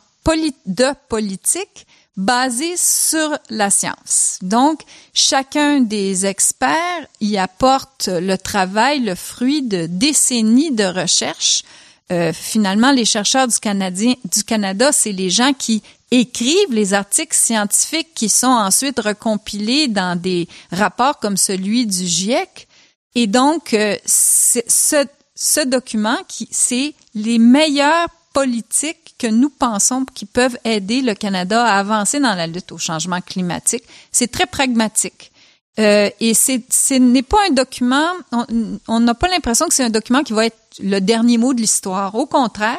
de politique basé sur la science. Donc, chacun des experts y apporte le travail, le fruit de décennies de recherche. Euh, finalement, les chercheurs du, Canada, c'est les gens qui écrivent les articles scientifiques qui sont ensuite recompilés dans des rapports comme celui du GIEC. Et donc, euh, ce, document, c'est les meilleures politiques que nous pensons qui peuvent aider le Canada à avancer dans la lutte au changement climatique. C'est très pragmatique. Euh, et c'est, ce n'est pas un document, on n'a pas l'impression que c'est un document qui va être le dernier mot de l'histoire. Au contraire,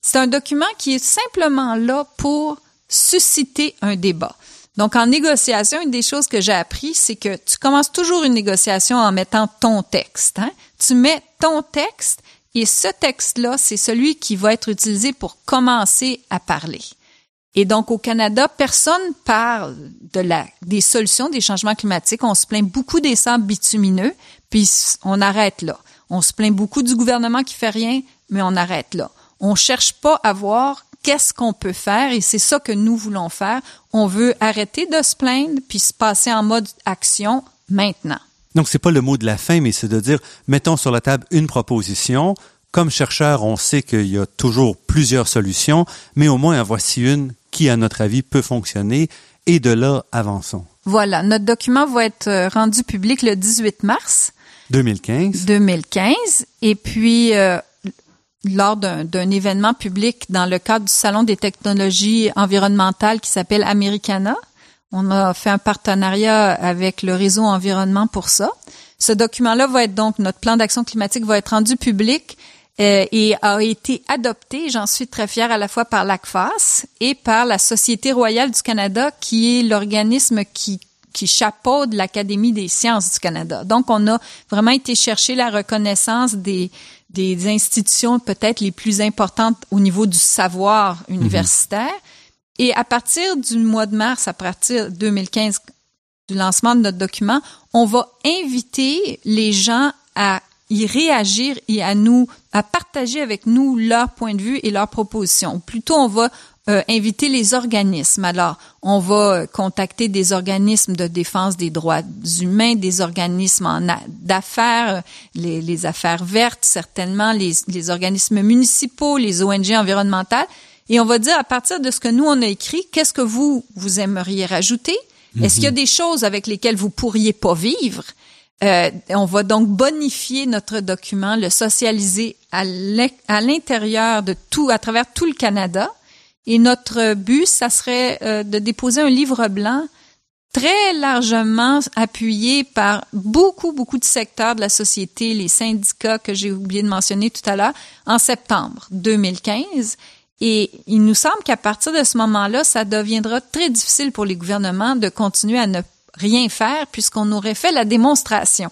c'est un document qui est simplement là pour susciter un débat. Donc, en négociation, une des choses que j'ai appris, c'est que tu commences toujours une négociation en mettant ton texte. Hein? Tu mets ton texte et ce texte-là, c'est celui qui va être utilisé pour commencer à parler. Et donc, au Canada, personne parle de la, des solutions des changements climatiques. On se plaint beaucoup des sables bitumineux, puis on arrête là. On se plaint beaucoup du gouvernement qui fait rien, mais on arrête là On cherche pas à voir qu'est-ce qu'on peut faire et c'est ça que nous voulons faire. On veut arrêter de se plaindre puis se passer en mode action maintenant. Donc, c'est pas le mot de la fin, mais c'est de dire, mettons sur la table une proposition. Comme chercheur, on sait qu'il y a toujours plusieurs solutions, mais au moins en voici une qui, à notre avis, peut fonctionner et de là, avançons. Voilà, notre document va être euh, rendu public le 18 mars 2015. 2015 et puis euh, lors d'un événement public dans le cadre du Salon des technologies environnementales qui s'appelle Americana. On a fait un partenariat avec le réseau environnement pour ça. Ce document-là va être donc, notre plan d'action climatique va être rendu public euh, et a été adopté, j'en suis très fière, à la fois par l'ACFAS et par la Société royale du Canada, qui est l'organisme qui qui chapeaute l'Académie des sciences du Canada. Donc, on a vraiment été chercher la reconnaissance des, des institutions peut-être les plus importantes au niveau du savoir universitaire. Et à partir du mois de mars, à partir de 2015, du lancement de notre document, on va inviter les gens à y réagir et à nous, à partager avec nous leur point de vue et leurs propositions. Plutôt, on va euh, inviter les organismes. Alors, on va contacter des organismes de défense des droits humains, des organismes d'affaires, les, les, affaires vertes, certainement, les, les organismes municipaux, les ONG environnementales. Et on va dire, à partir de ce que nous, on a écrit, qu'est-ce que vous, vous aimeriez rajouter? Est-ce qu'il y a mhm. des choses avec lesquelles vous pourriez pas vivre? Euh, on va donc bonifier notre document, le socialiser à l'intérieur de tout, à travers tout le Canada. Et notre but, ça serait euh, de déposer un livre blanc très largement appuyé par beaucoup, beaucoup de secteurs de la société, les syndicats que j'ai oublié de mentionner tout à l'heure, en septembre 2015. Et il nous semble qu'à partir de ce moment-là, ça deviendra très difficile pour les gouvernements de continuer à ne rien faire puisqu'on aurait fait la démonstration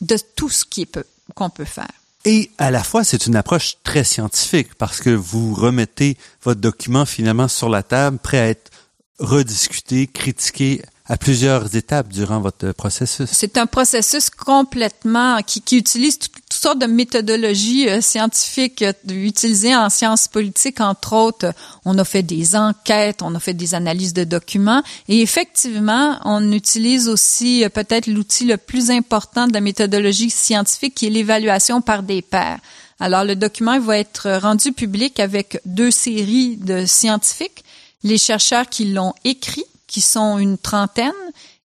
de tout ce qui peut, qu'on peut faire. Et à la fois, c'est une approche très scientifique parce que vous remettez votre document finalement sur la table, prêt à être rediscuté, critiqué à plusieurs étapes durant votre processus. C'est un processus complètement qui, qui utilise toutes, de méthodologies euh, scientifiques euh, utilisées en sciences politiques, entre autres. On a fait des enquêtes, on a fait des analyses de documents et effectivement, on utilise aussi euh, peut-être l'outil le plus important de la méthodologie scientifique qui est l'évaluation par des pairs. Alors, le document va être rendu public avec deux séries de scientifiques, les chercheurs qui l'ont écrit qui sont une trentaine,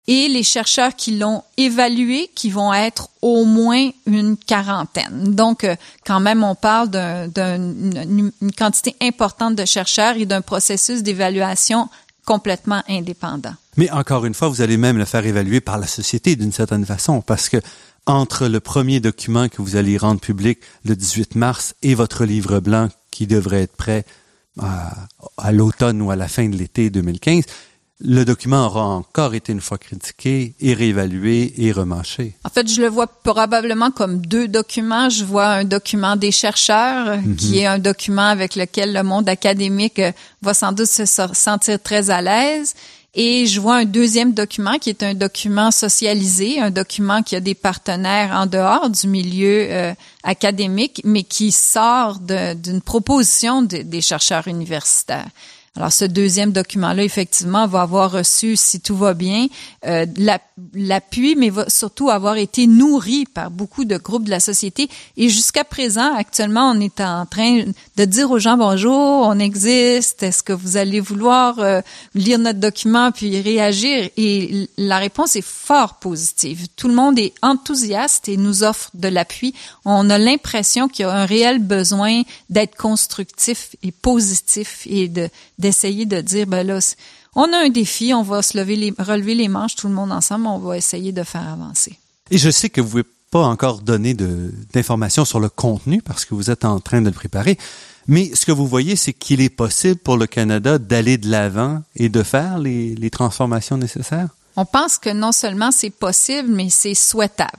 et les chercheurs qui l'ont évalué, qui vont être au moins une quarantaine. Donc, euh, quand même, on parle d'une quantité importante de chercheurs et d'un processus d'évaluation complètement indépendant. Mais encore une fois, vous allez même le faire évaluer par la société d'une certaine façon, parce que entre le premier document que vous allez rendre public le 18 mars et votre livre blanc qui devrait être prêt à, à l'automne ou à la fin de l'été 2015, le document aura encore été une fois critiqué et réévalué et remanché. En fait, je le vois probablement comme deux documents. Je vois un document des chercheurs, mhm. qui est un document avec lequel le monde académique va sans doute se sentir très à l'aise. Et je vois un deuxième document qui est un document socialisé, un document qui a des partenaires en dehors du milieu euh, académique, mais qui sort d'une proposition des chercheurs universitaires. Alors, ce deuxième document-là, effectivement, va avoir reçu, si tout va bien, euh, l'appui, mais va surtout avoir été nourri par beaucoup de groupes de la société. Et jusqu'à présent, actuellement, on est en train de dire aux gens bonjour, on existe, est-ce que vous allez vouloir euh, lire notre document puis réagir? Et la réponse est fort positive. Tout le monde est enthousiaste et nous offre de l'appui. On a l'impression qu'il y a un réel besoin d'être constructif et positif et de d'essayer de dire, ben là, on a un défi, on va se lever les, relever les manches tout le monde ensemble, on va essayer de faire avancer. Et je sais que vous ne pouvez pas encore donner d'informations sur le contenu parce que vous êtes en train de le préparer. Mais ce que vous voyez, c'est qu'il est possible pour le Canada d'aller de l'avant et de faire les, les transformations nécessaires? On pense que non seulement c'est possible, mais c'est souhaitable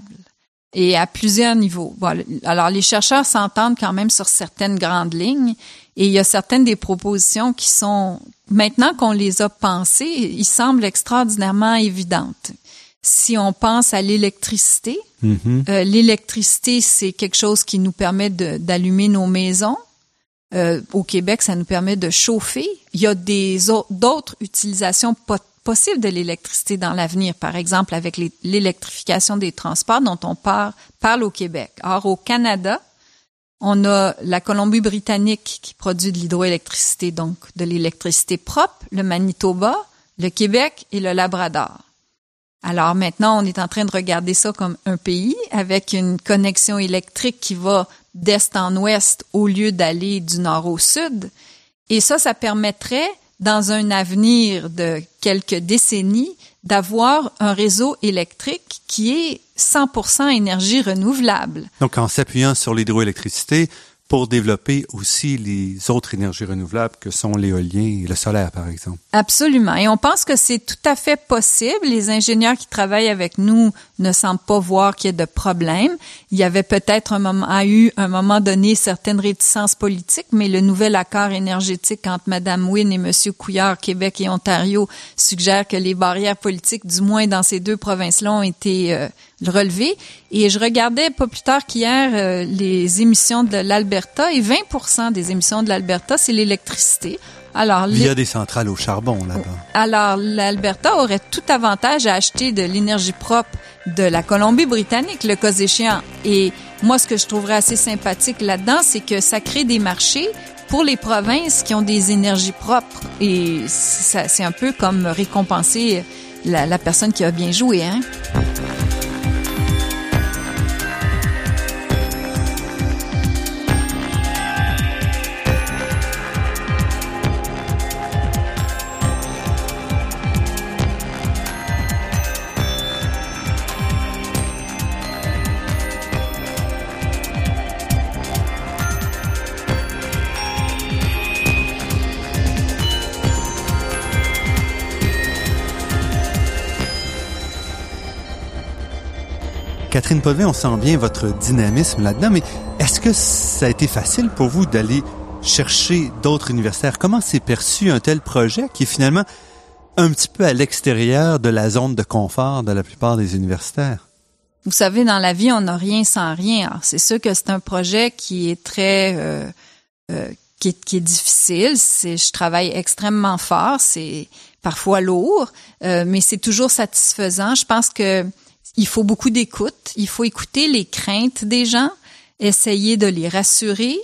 et à plusieurs niveaux. Alors, les chercheurs s'entendent quand même sur certaines grandes lignes et il y a certaines des propositions qui sont, maintenant qu'on les a pensées, ils semblent extraordinairement évidentes. Si on pense à l'électricité, mm-hmm. euh, l'électricité, c'est quelque chose qui nous permet d'allumer nos maisons, Euh, au Québec, ça nous permet de chauffer. Il y a des d'autres utilisations possibles de l'électricité dans l'avenir, par exemple avec l'électrification des transports dont on parle au Québec. Or, au Canada, on a la Colombie-Britannique qui produit de l'hydroélectricité, donc de l'électricité propre, le Manitoba, le Québec et le Labrador. Alors maintenant, on est en train de regarder ça comme un pays avec une connexion électrique qui va d'est en ouest au lieu d'aller du nord au sud. Et ça, ça permettrait, dans un avenir de quelques décennies, d'avoir un réseau électrique qui est 100% énergie renouvelable. Donc, en s'appuyant sur l'hydroélectricité, pour développer aussi les autres énergies renouvelables que sont l'éolien et le solaire, par exemple. Absolument. Et on pense que c'est tout à fait possible. Les ingénieurs qui travaillent avec nous ne semblent pas voir qu'il y ait de problème. Il y avait peut-être un moment, a eu un moment donné certaines réticences politiques, mais le nouvel accord énergétique entre Mme Wynne et Monsieur Couillard, Québec et Ontario, suggère que les barrières politiques, du moins dans ces deux provinces-là, ont été euh, relevées. Et je regardais pas plus tard qu'hier euh, les émissions de l'Alberta et 20% des émissions de l'Alberta, c'est l'électricité. Alors, il y a des centrales au charbon là-bas. Alors, l'Alberta aurait tout avantage à acheter de l'énergie propre de la Colombie-Britannique, le cas échéant. Et moi, ce que je trouverais assez sympathique là-dedans, c'est que ça crée des marchés pour les provinces qui ont des énergies propres. Et c'est un peu comme récompenser la, la personne qui a bien joué, hein? Catherine Potvin, on sent bien votre dynamisme là-dedans, mais est-ce que ça a été facile pour vous d'aller chercher d'autres universitaires? Comment s'est perçu un tel projet qui est finalement un petit peu à l'extérieur de la zone de confort de la plupart des universitaires? Vous savez, dans la vie, on n'a rien sans rien. c'est sûr que c'est un projet qui est très... Euh, euh, qui, est, difficile. Je travaille extrêmement fort. C'est parfois lourd, euh, mais c'est toujours satisfaisant. Je pense que il faut beaucoup d'écoute. Il faut écouter les craintes des gens, essayer de les rassurer.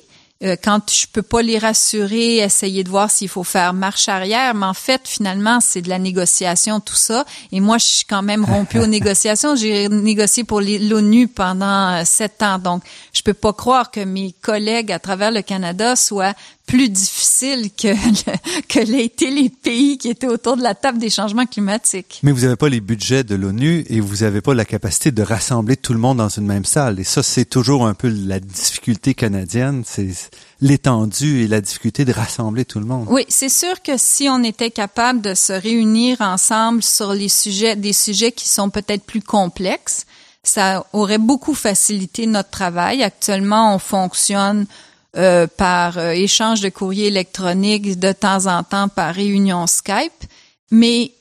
Euh, quand je peux pas les rassurer, essayer de voir s'il faut faire marche arrière. Mais en fait, finalement, c'est de la négociation, tout ça. Et moi, je suis quand même rompue aux négociations. J'ai négocié pour l'ONU pendant euh, sept ans. Donc, je peux pas croire que mes collègues à travers le Canada soient plus difficile que, que l'étaient les pays qui étaient autour de la table des changements climatiques. Mais vous n'avez pas les budgets de l'ONU et vous n'avez pas la capacité de rassembler tout le monde dans une même salle. Et ça, c'est toujours un peu la difficulté canadienne, c'est l'étendue et la difficulté de rassembler tout le monde. Oui, c'est sûr que si on était capable de se réunir ensemble sur les sujets, des sujets qui sont peut-être plus complexes, ça aurait beaucoup facilité notre travail. Actuellement, on fonctionne euh, par euh, échange de courrier électronique, de temps en temps par réunion Skype. Mais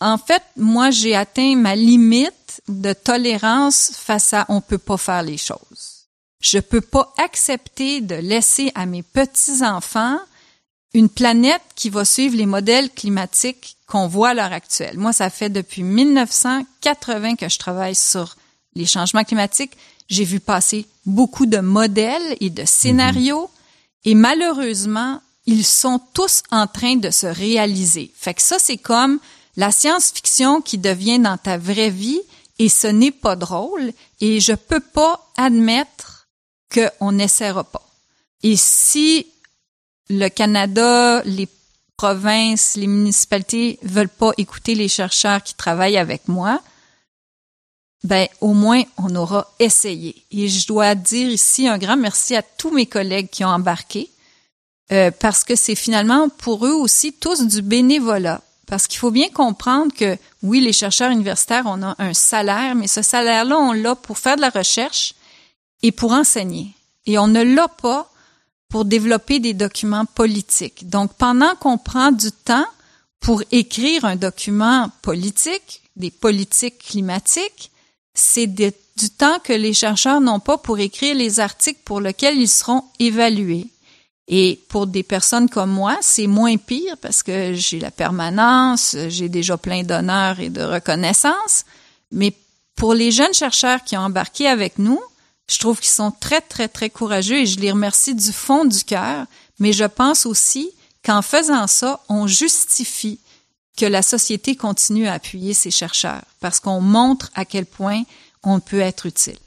en fait, moi, j'ai atteint ma limite de tolérance face à on peut pas faire les choses. Je peux pas accepter de laisser à mes petits-enfants une planète qui va suivre les modèles climatiques qu'on voit à l'heure actuelle. Moi, ça fait depuis 1980 que je travaille sur les changements climatiques. J'ai vu passer beaucoup de modèles et de scénarios et malheureusement, ils sont tous en train de se réaliser. Fait que ça, c'est comme la science-fiction qui devient dans ta vraie vie et ce n'est pas drôle et je peux pas admettre qu'on n'essaiera pas. Et si le Canada, les provinces, les municipalités veulent pas écouter les chercheurs qui travaillent avec moi, ben au moins on aura essayé. Et je dois dire ici un grand merci à tous mes collègues qui ont embarqué, euh, parce que c'est finalement pour eux aussi tous du bénévolat. Parce qu'il faut bien comprendre que oui, les chercheurs universitaires, on a un salaire, mais ce salaire-là, on l'a pour faire de la recherche et pour enseigner. Et on ne l'a pas pour développer des documents politiques. Donc, pendant qu'on prend du temps pour écrire un document politique, des politiques climatiques, c'est du temps que les chercheurs n'ont pas pour écrire les articles pour lesquels ils seront évalués. Et pour des personnes comme moi, c'est moins pire parce que j'ai la permanence, j'ai déjà plein d'honneur et de reconnaissance. Mais pour les jeunes chercheurs qui ont embarqué avec nous, je trouve qu'ils sont très, très, très courageux et je les remercie du fond du cœur. Mais je pense aussi qu'en faisant ça, on justifie que la société continue à appuyer ces chercheurs parce qu'on montre à quel point on peut être utile.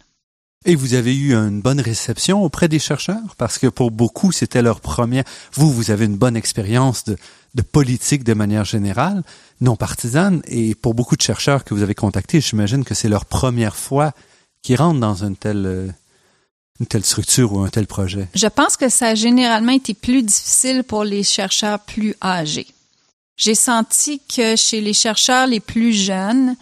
Et vous avez eu une bonne réception auprès des chercheurs? Parce que pour beaucoup, c'était leur première. Vous, vous avez une bonne expérience de, de politique de manière générale, non partisane, et pour beaucoup de chercheurs que vous avez contactés, j'imagine que c'est leur première fois qu'ils rentrent dans une telle euh, une telle structure ou un tel projet. Je pense que ça a généralement été plus difficile pour les chercheurs plus âgés. J'ai senti que chez les chercheurs les plus jeunes,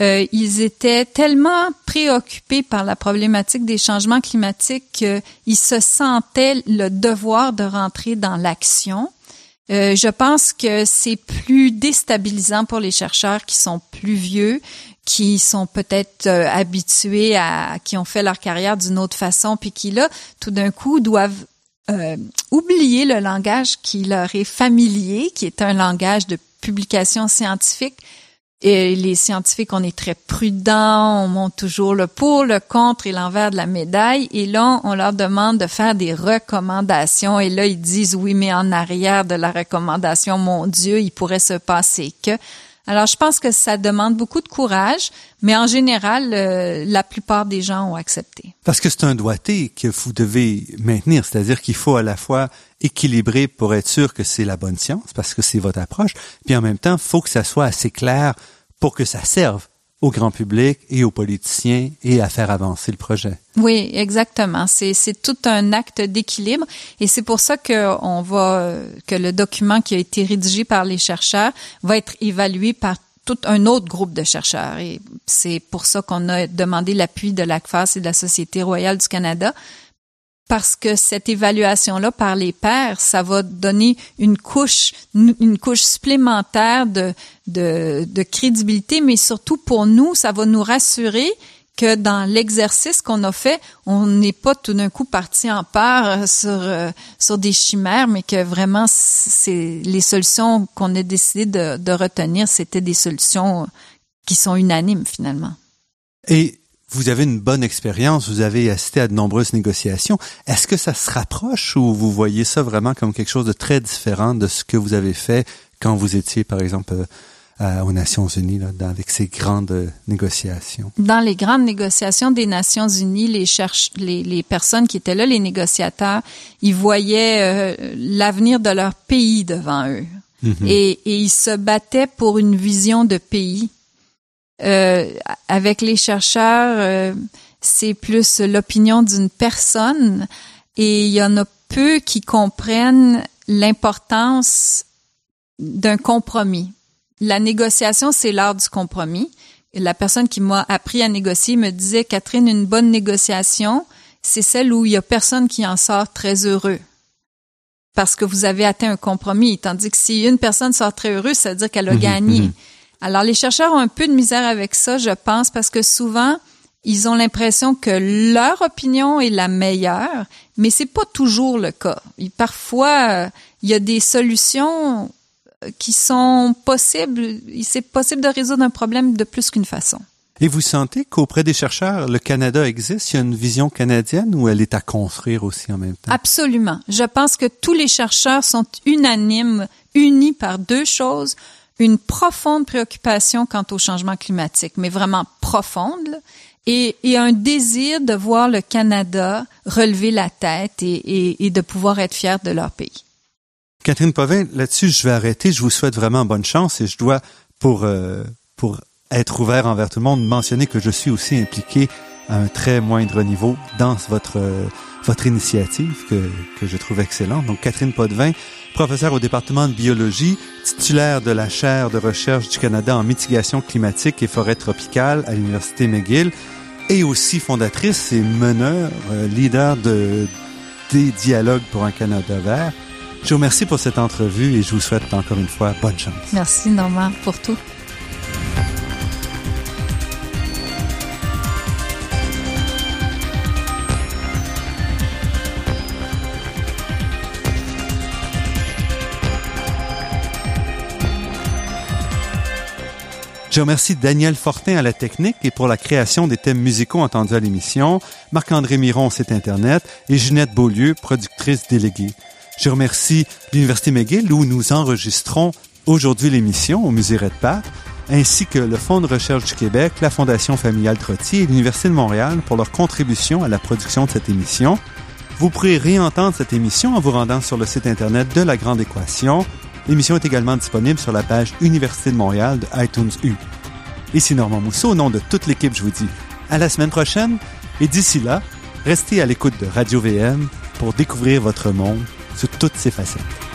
euh, ils étaient tellement préoccupés par la problématique des changements climatiques qu'ils se sentaient le devoir de rentrer dans l'action. Euh, je pense que c'est plus déstabilisant pour les chercheurs qui sont plus vieux, qui sont peut-être euh, habitués à, qui ont fait leur carrière d'une autre façon, puis qui là, tout d'un coup, doivent euh, oublier le langage qui leur est familier, qui est un langage de publication scientifique. Et les scientifiques, on est très prudents, on montre toujours le pour, le contre et l'envers de la médaille. Et là, on leur demande de faire des recommandations. Et là, ils disent oui, mais en arrière de la recommandation, mon Dieu, il pourrait se passer que. Alors, je pense que ça demande beaucoup de courage, mais en général, euh, la plupart des gens ont accepté. Parce que c'est un doigté que vous devez maintenir, c'est-à-dire qu'il faut à la fois équilibrer pour être sûr que c'est la bonne science, parce que c'est votre approche, puis en même temps, faut que ça soit assez clair pour que ça serve au grand public et aux politiciens et à faire avancer le projet. Oui, exactement. C'est c'est tout un acte d'équilibre et c'est pour ça que on va que le document qui a été rédigé par les chercheurs va être évalué par tout un autre groupe de chercheurs et c'est pour ça qu'on a demandé l'appui de l'ACFAS et de la Société royale du Canada parce que cette évaluation-là par les pairs, ça va donner une couche, une couche supplémentaire de, de, de crédibilité, mais surtout pour nous, ça va nous rassurer que dans l'exercice qu'on a fait, on n'est pas tout d'un coup parti en part sur euh, sur des chimères, mais que vraiment c'est les solutions qu'on a décidé de, de retenir, c'était des solutions qui sont unanimes finalement. Et vous avez une bonne expérience, vous avez assisté à de nombreuses négociations. Est-ce que ça se rapproche ou vous voyez ça vraiment comme quelque chose de très différent de ce que vous avez fait quand vous étiez, par exemple, euh, aux Nations Unies, là, dans, avec ces grandes euh, négociations? Dans les grandes négociations des Nations Unies, les, cherche, les, les personnes qui étaient là, les négociateurs, ils voyaient euh, l'avenir de leur pays devant eux. Mm-hmm. et, et ils se battaient pour une vision de pays euh, avec les chercheurs, euh, c'est plus l'opinion d'une personne et il y en a peu qui comprennent l'importance d'un compromis. La négociation, c'est l'art du compromis. la personne qui m'a appris à négocier me disait, Catherine, une bonne négociation, c'est celle où il y a personne qui en sort très heureux parce que vous avez atteint un compromis. Tandis que si une personne sort très heureuse, ça veut dire qu'elle a mmh gagné. Alors, les chercheurs ont un peu de misère avec ça, je pense, parce que souvent, ils ont l'impression que leur opinion est la meilleure, mais c'est pas toujours le cas. parfois, euh, il y a des solutions euh, qui sont possibles. C'est possible de résoudre un problème de plus qu'une façon. Et vous sentez qu'auprès des chercheurs, le Canada existe? Il y a une vision canadienne ou elle est à construire aussi en même temps? Absolument. Je pense que tous les chercheurs sont unanimes, unis par deux choses une profonde préoccupation quant au changement climatique, mais vraiment profonde, et, et, un désir de voir le Canada relever la tête et, et, et de pouvoir être fier de leur pays. Catherine Povin, là-dessus, je vais arrêter. Je vous souhaite vraiment bonne chance et je dois, pour, euh, pour être ouvert envers tout le monde, mentionner que je suis aussi impliqué à un très moindre niveau dans votre, euh, votre initiative que, que je trouve excellente. Donc, Catherine Potvin, professeure au département de biologie, titulaire de la chaire de recherche du Canada en mitigation climatique et forêt tropicale à l'Université McGill, et aussi fondatrice et meneur, euh, leader de, des dialogues pour un Canada vert. Je vous remercie pour cette entrevue et je vous souhaite encore une fois bonne chance. Merci Normand pour tout. Je remercie Daniel Fortin à la technique et pour la création des thèmes musicaux entendus à l'émission, Marc-André Miron site Internet et Ginette Beaulieu, productrice déléguée. Je remercie l'Université McGill où nous enregistrons aujourd'hui l'émission au Musée Redpath, ainsi que le Fonds de recherche du Québec, la Fondation familiale Trottier et l'Université de Montréal pour leur contribution à la production de cette émission. Vous pourrez réentendre cette émission en vous rendant sur le site Internet de La Grande Équation L'émission est également disponible sur la page Université de Montréal de iTunes U. Ici Normand Mousseau, au nom de toute l'équipe, je vous dis à la semaine prochaine et d'ici là, restez à l'écoute de Radio VM pour découvrir votre monde sous toutes ses facettes.